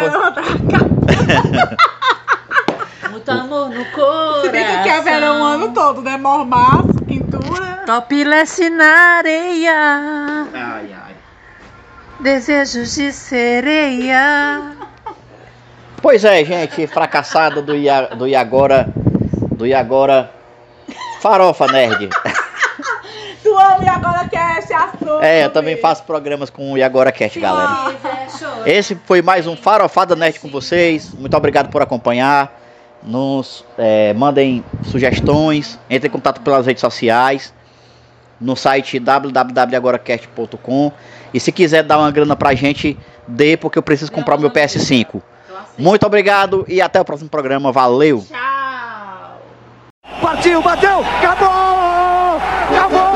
Speaker 3: Muito amor no coração.
Speaker 4: Se bem que aqui é verão o ano todo, né? Mormaço, quintura.
Speaker 3: Topless na areia.
Speaker 2: Ai, ai.
Speaker 3: Desejos de sereia.
Speaker 2: Pois é, gente. Fracassado do, Ia, do Iagora. Do Iagora. Farofa Nerd.
Speaker 4: Tu ama e agora quer esse assunto.
Speaker 2: É, eu também faço programas com o E Agora Cast, galera. Esse foi mais um Farofada Nerd com vocês. Muito obrigado por acompanhar. Nos é, mandem sugestões, entrem em contato pelas redes sociais, no site www.agoracast.com. E se quiser dar uma grana pra gente, dê, porque eu preciso comprar o meu PS5. Muito obrigado e até o próximo programa. Valeu!
Speaker 4: Tchau.
Speaker 12: Partiu, bateu, acabou! Acabou!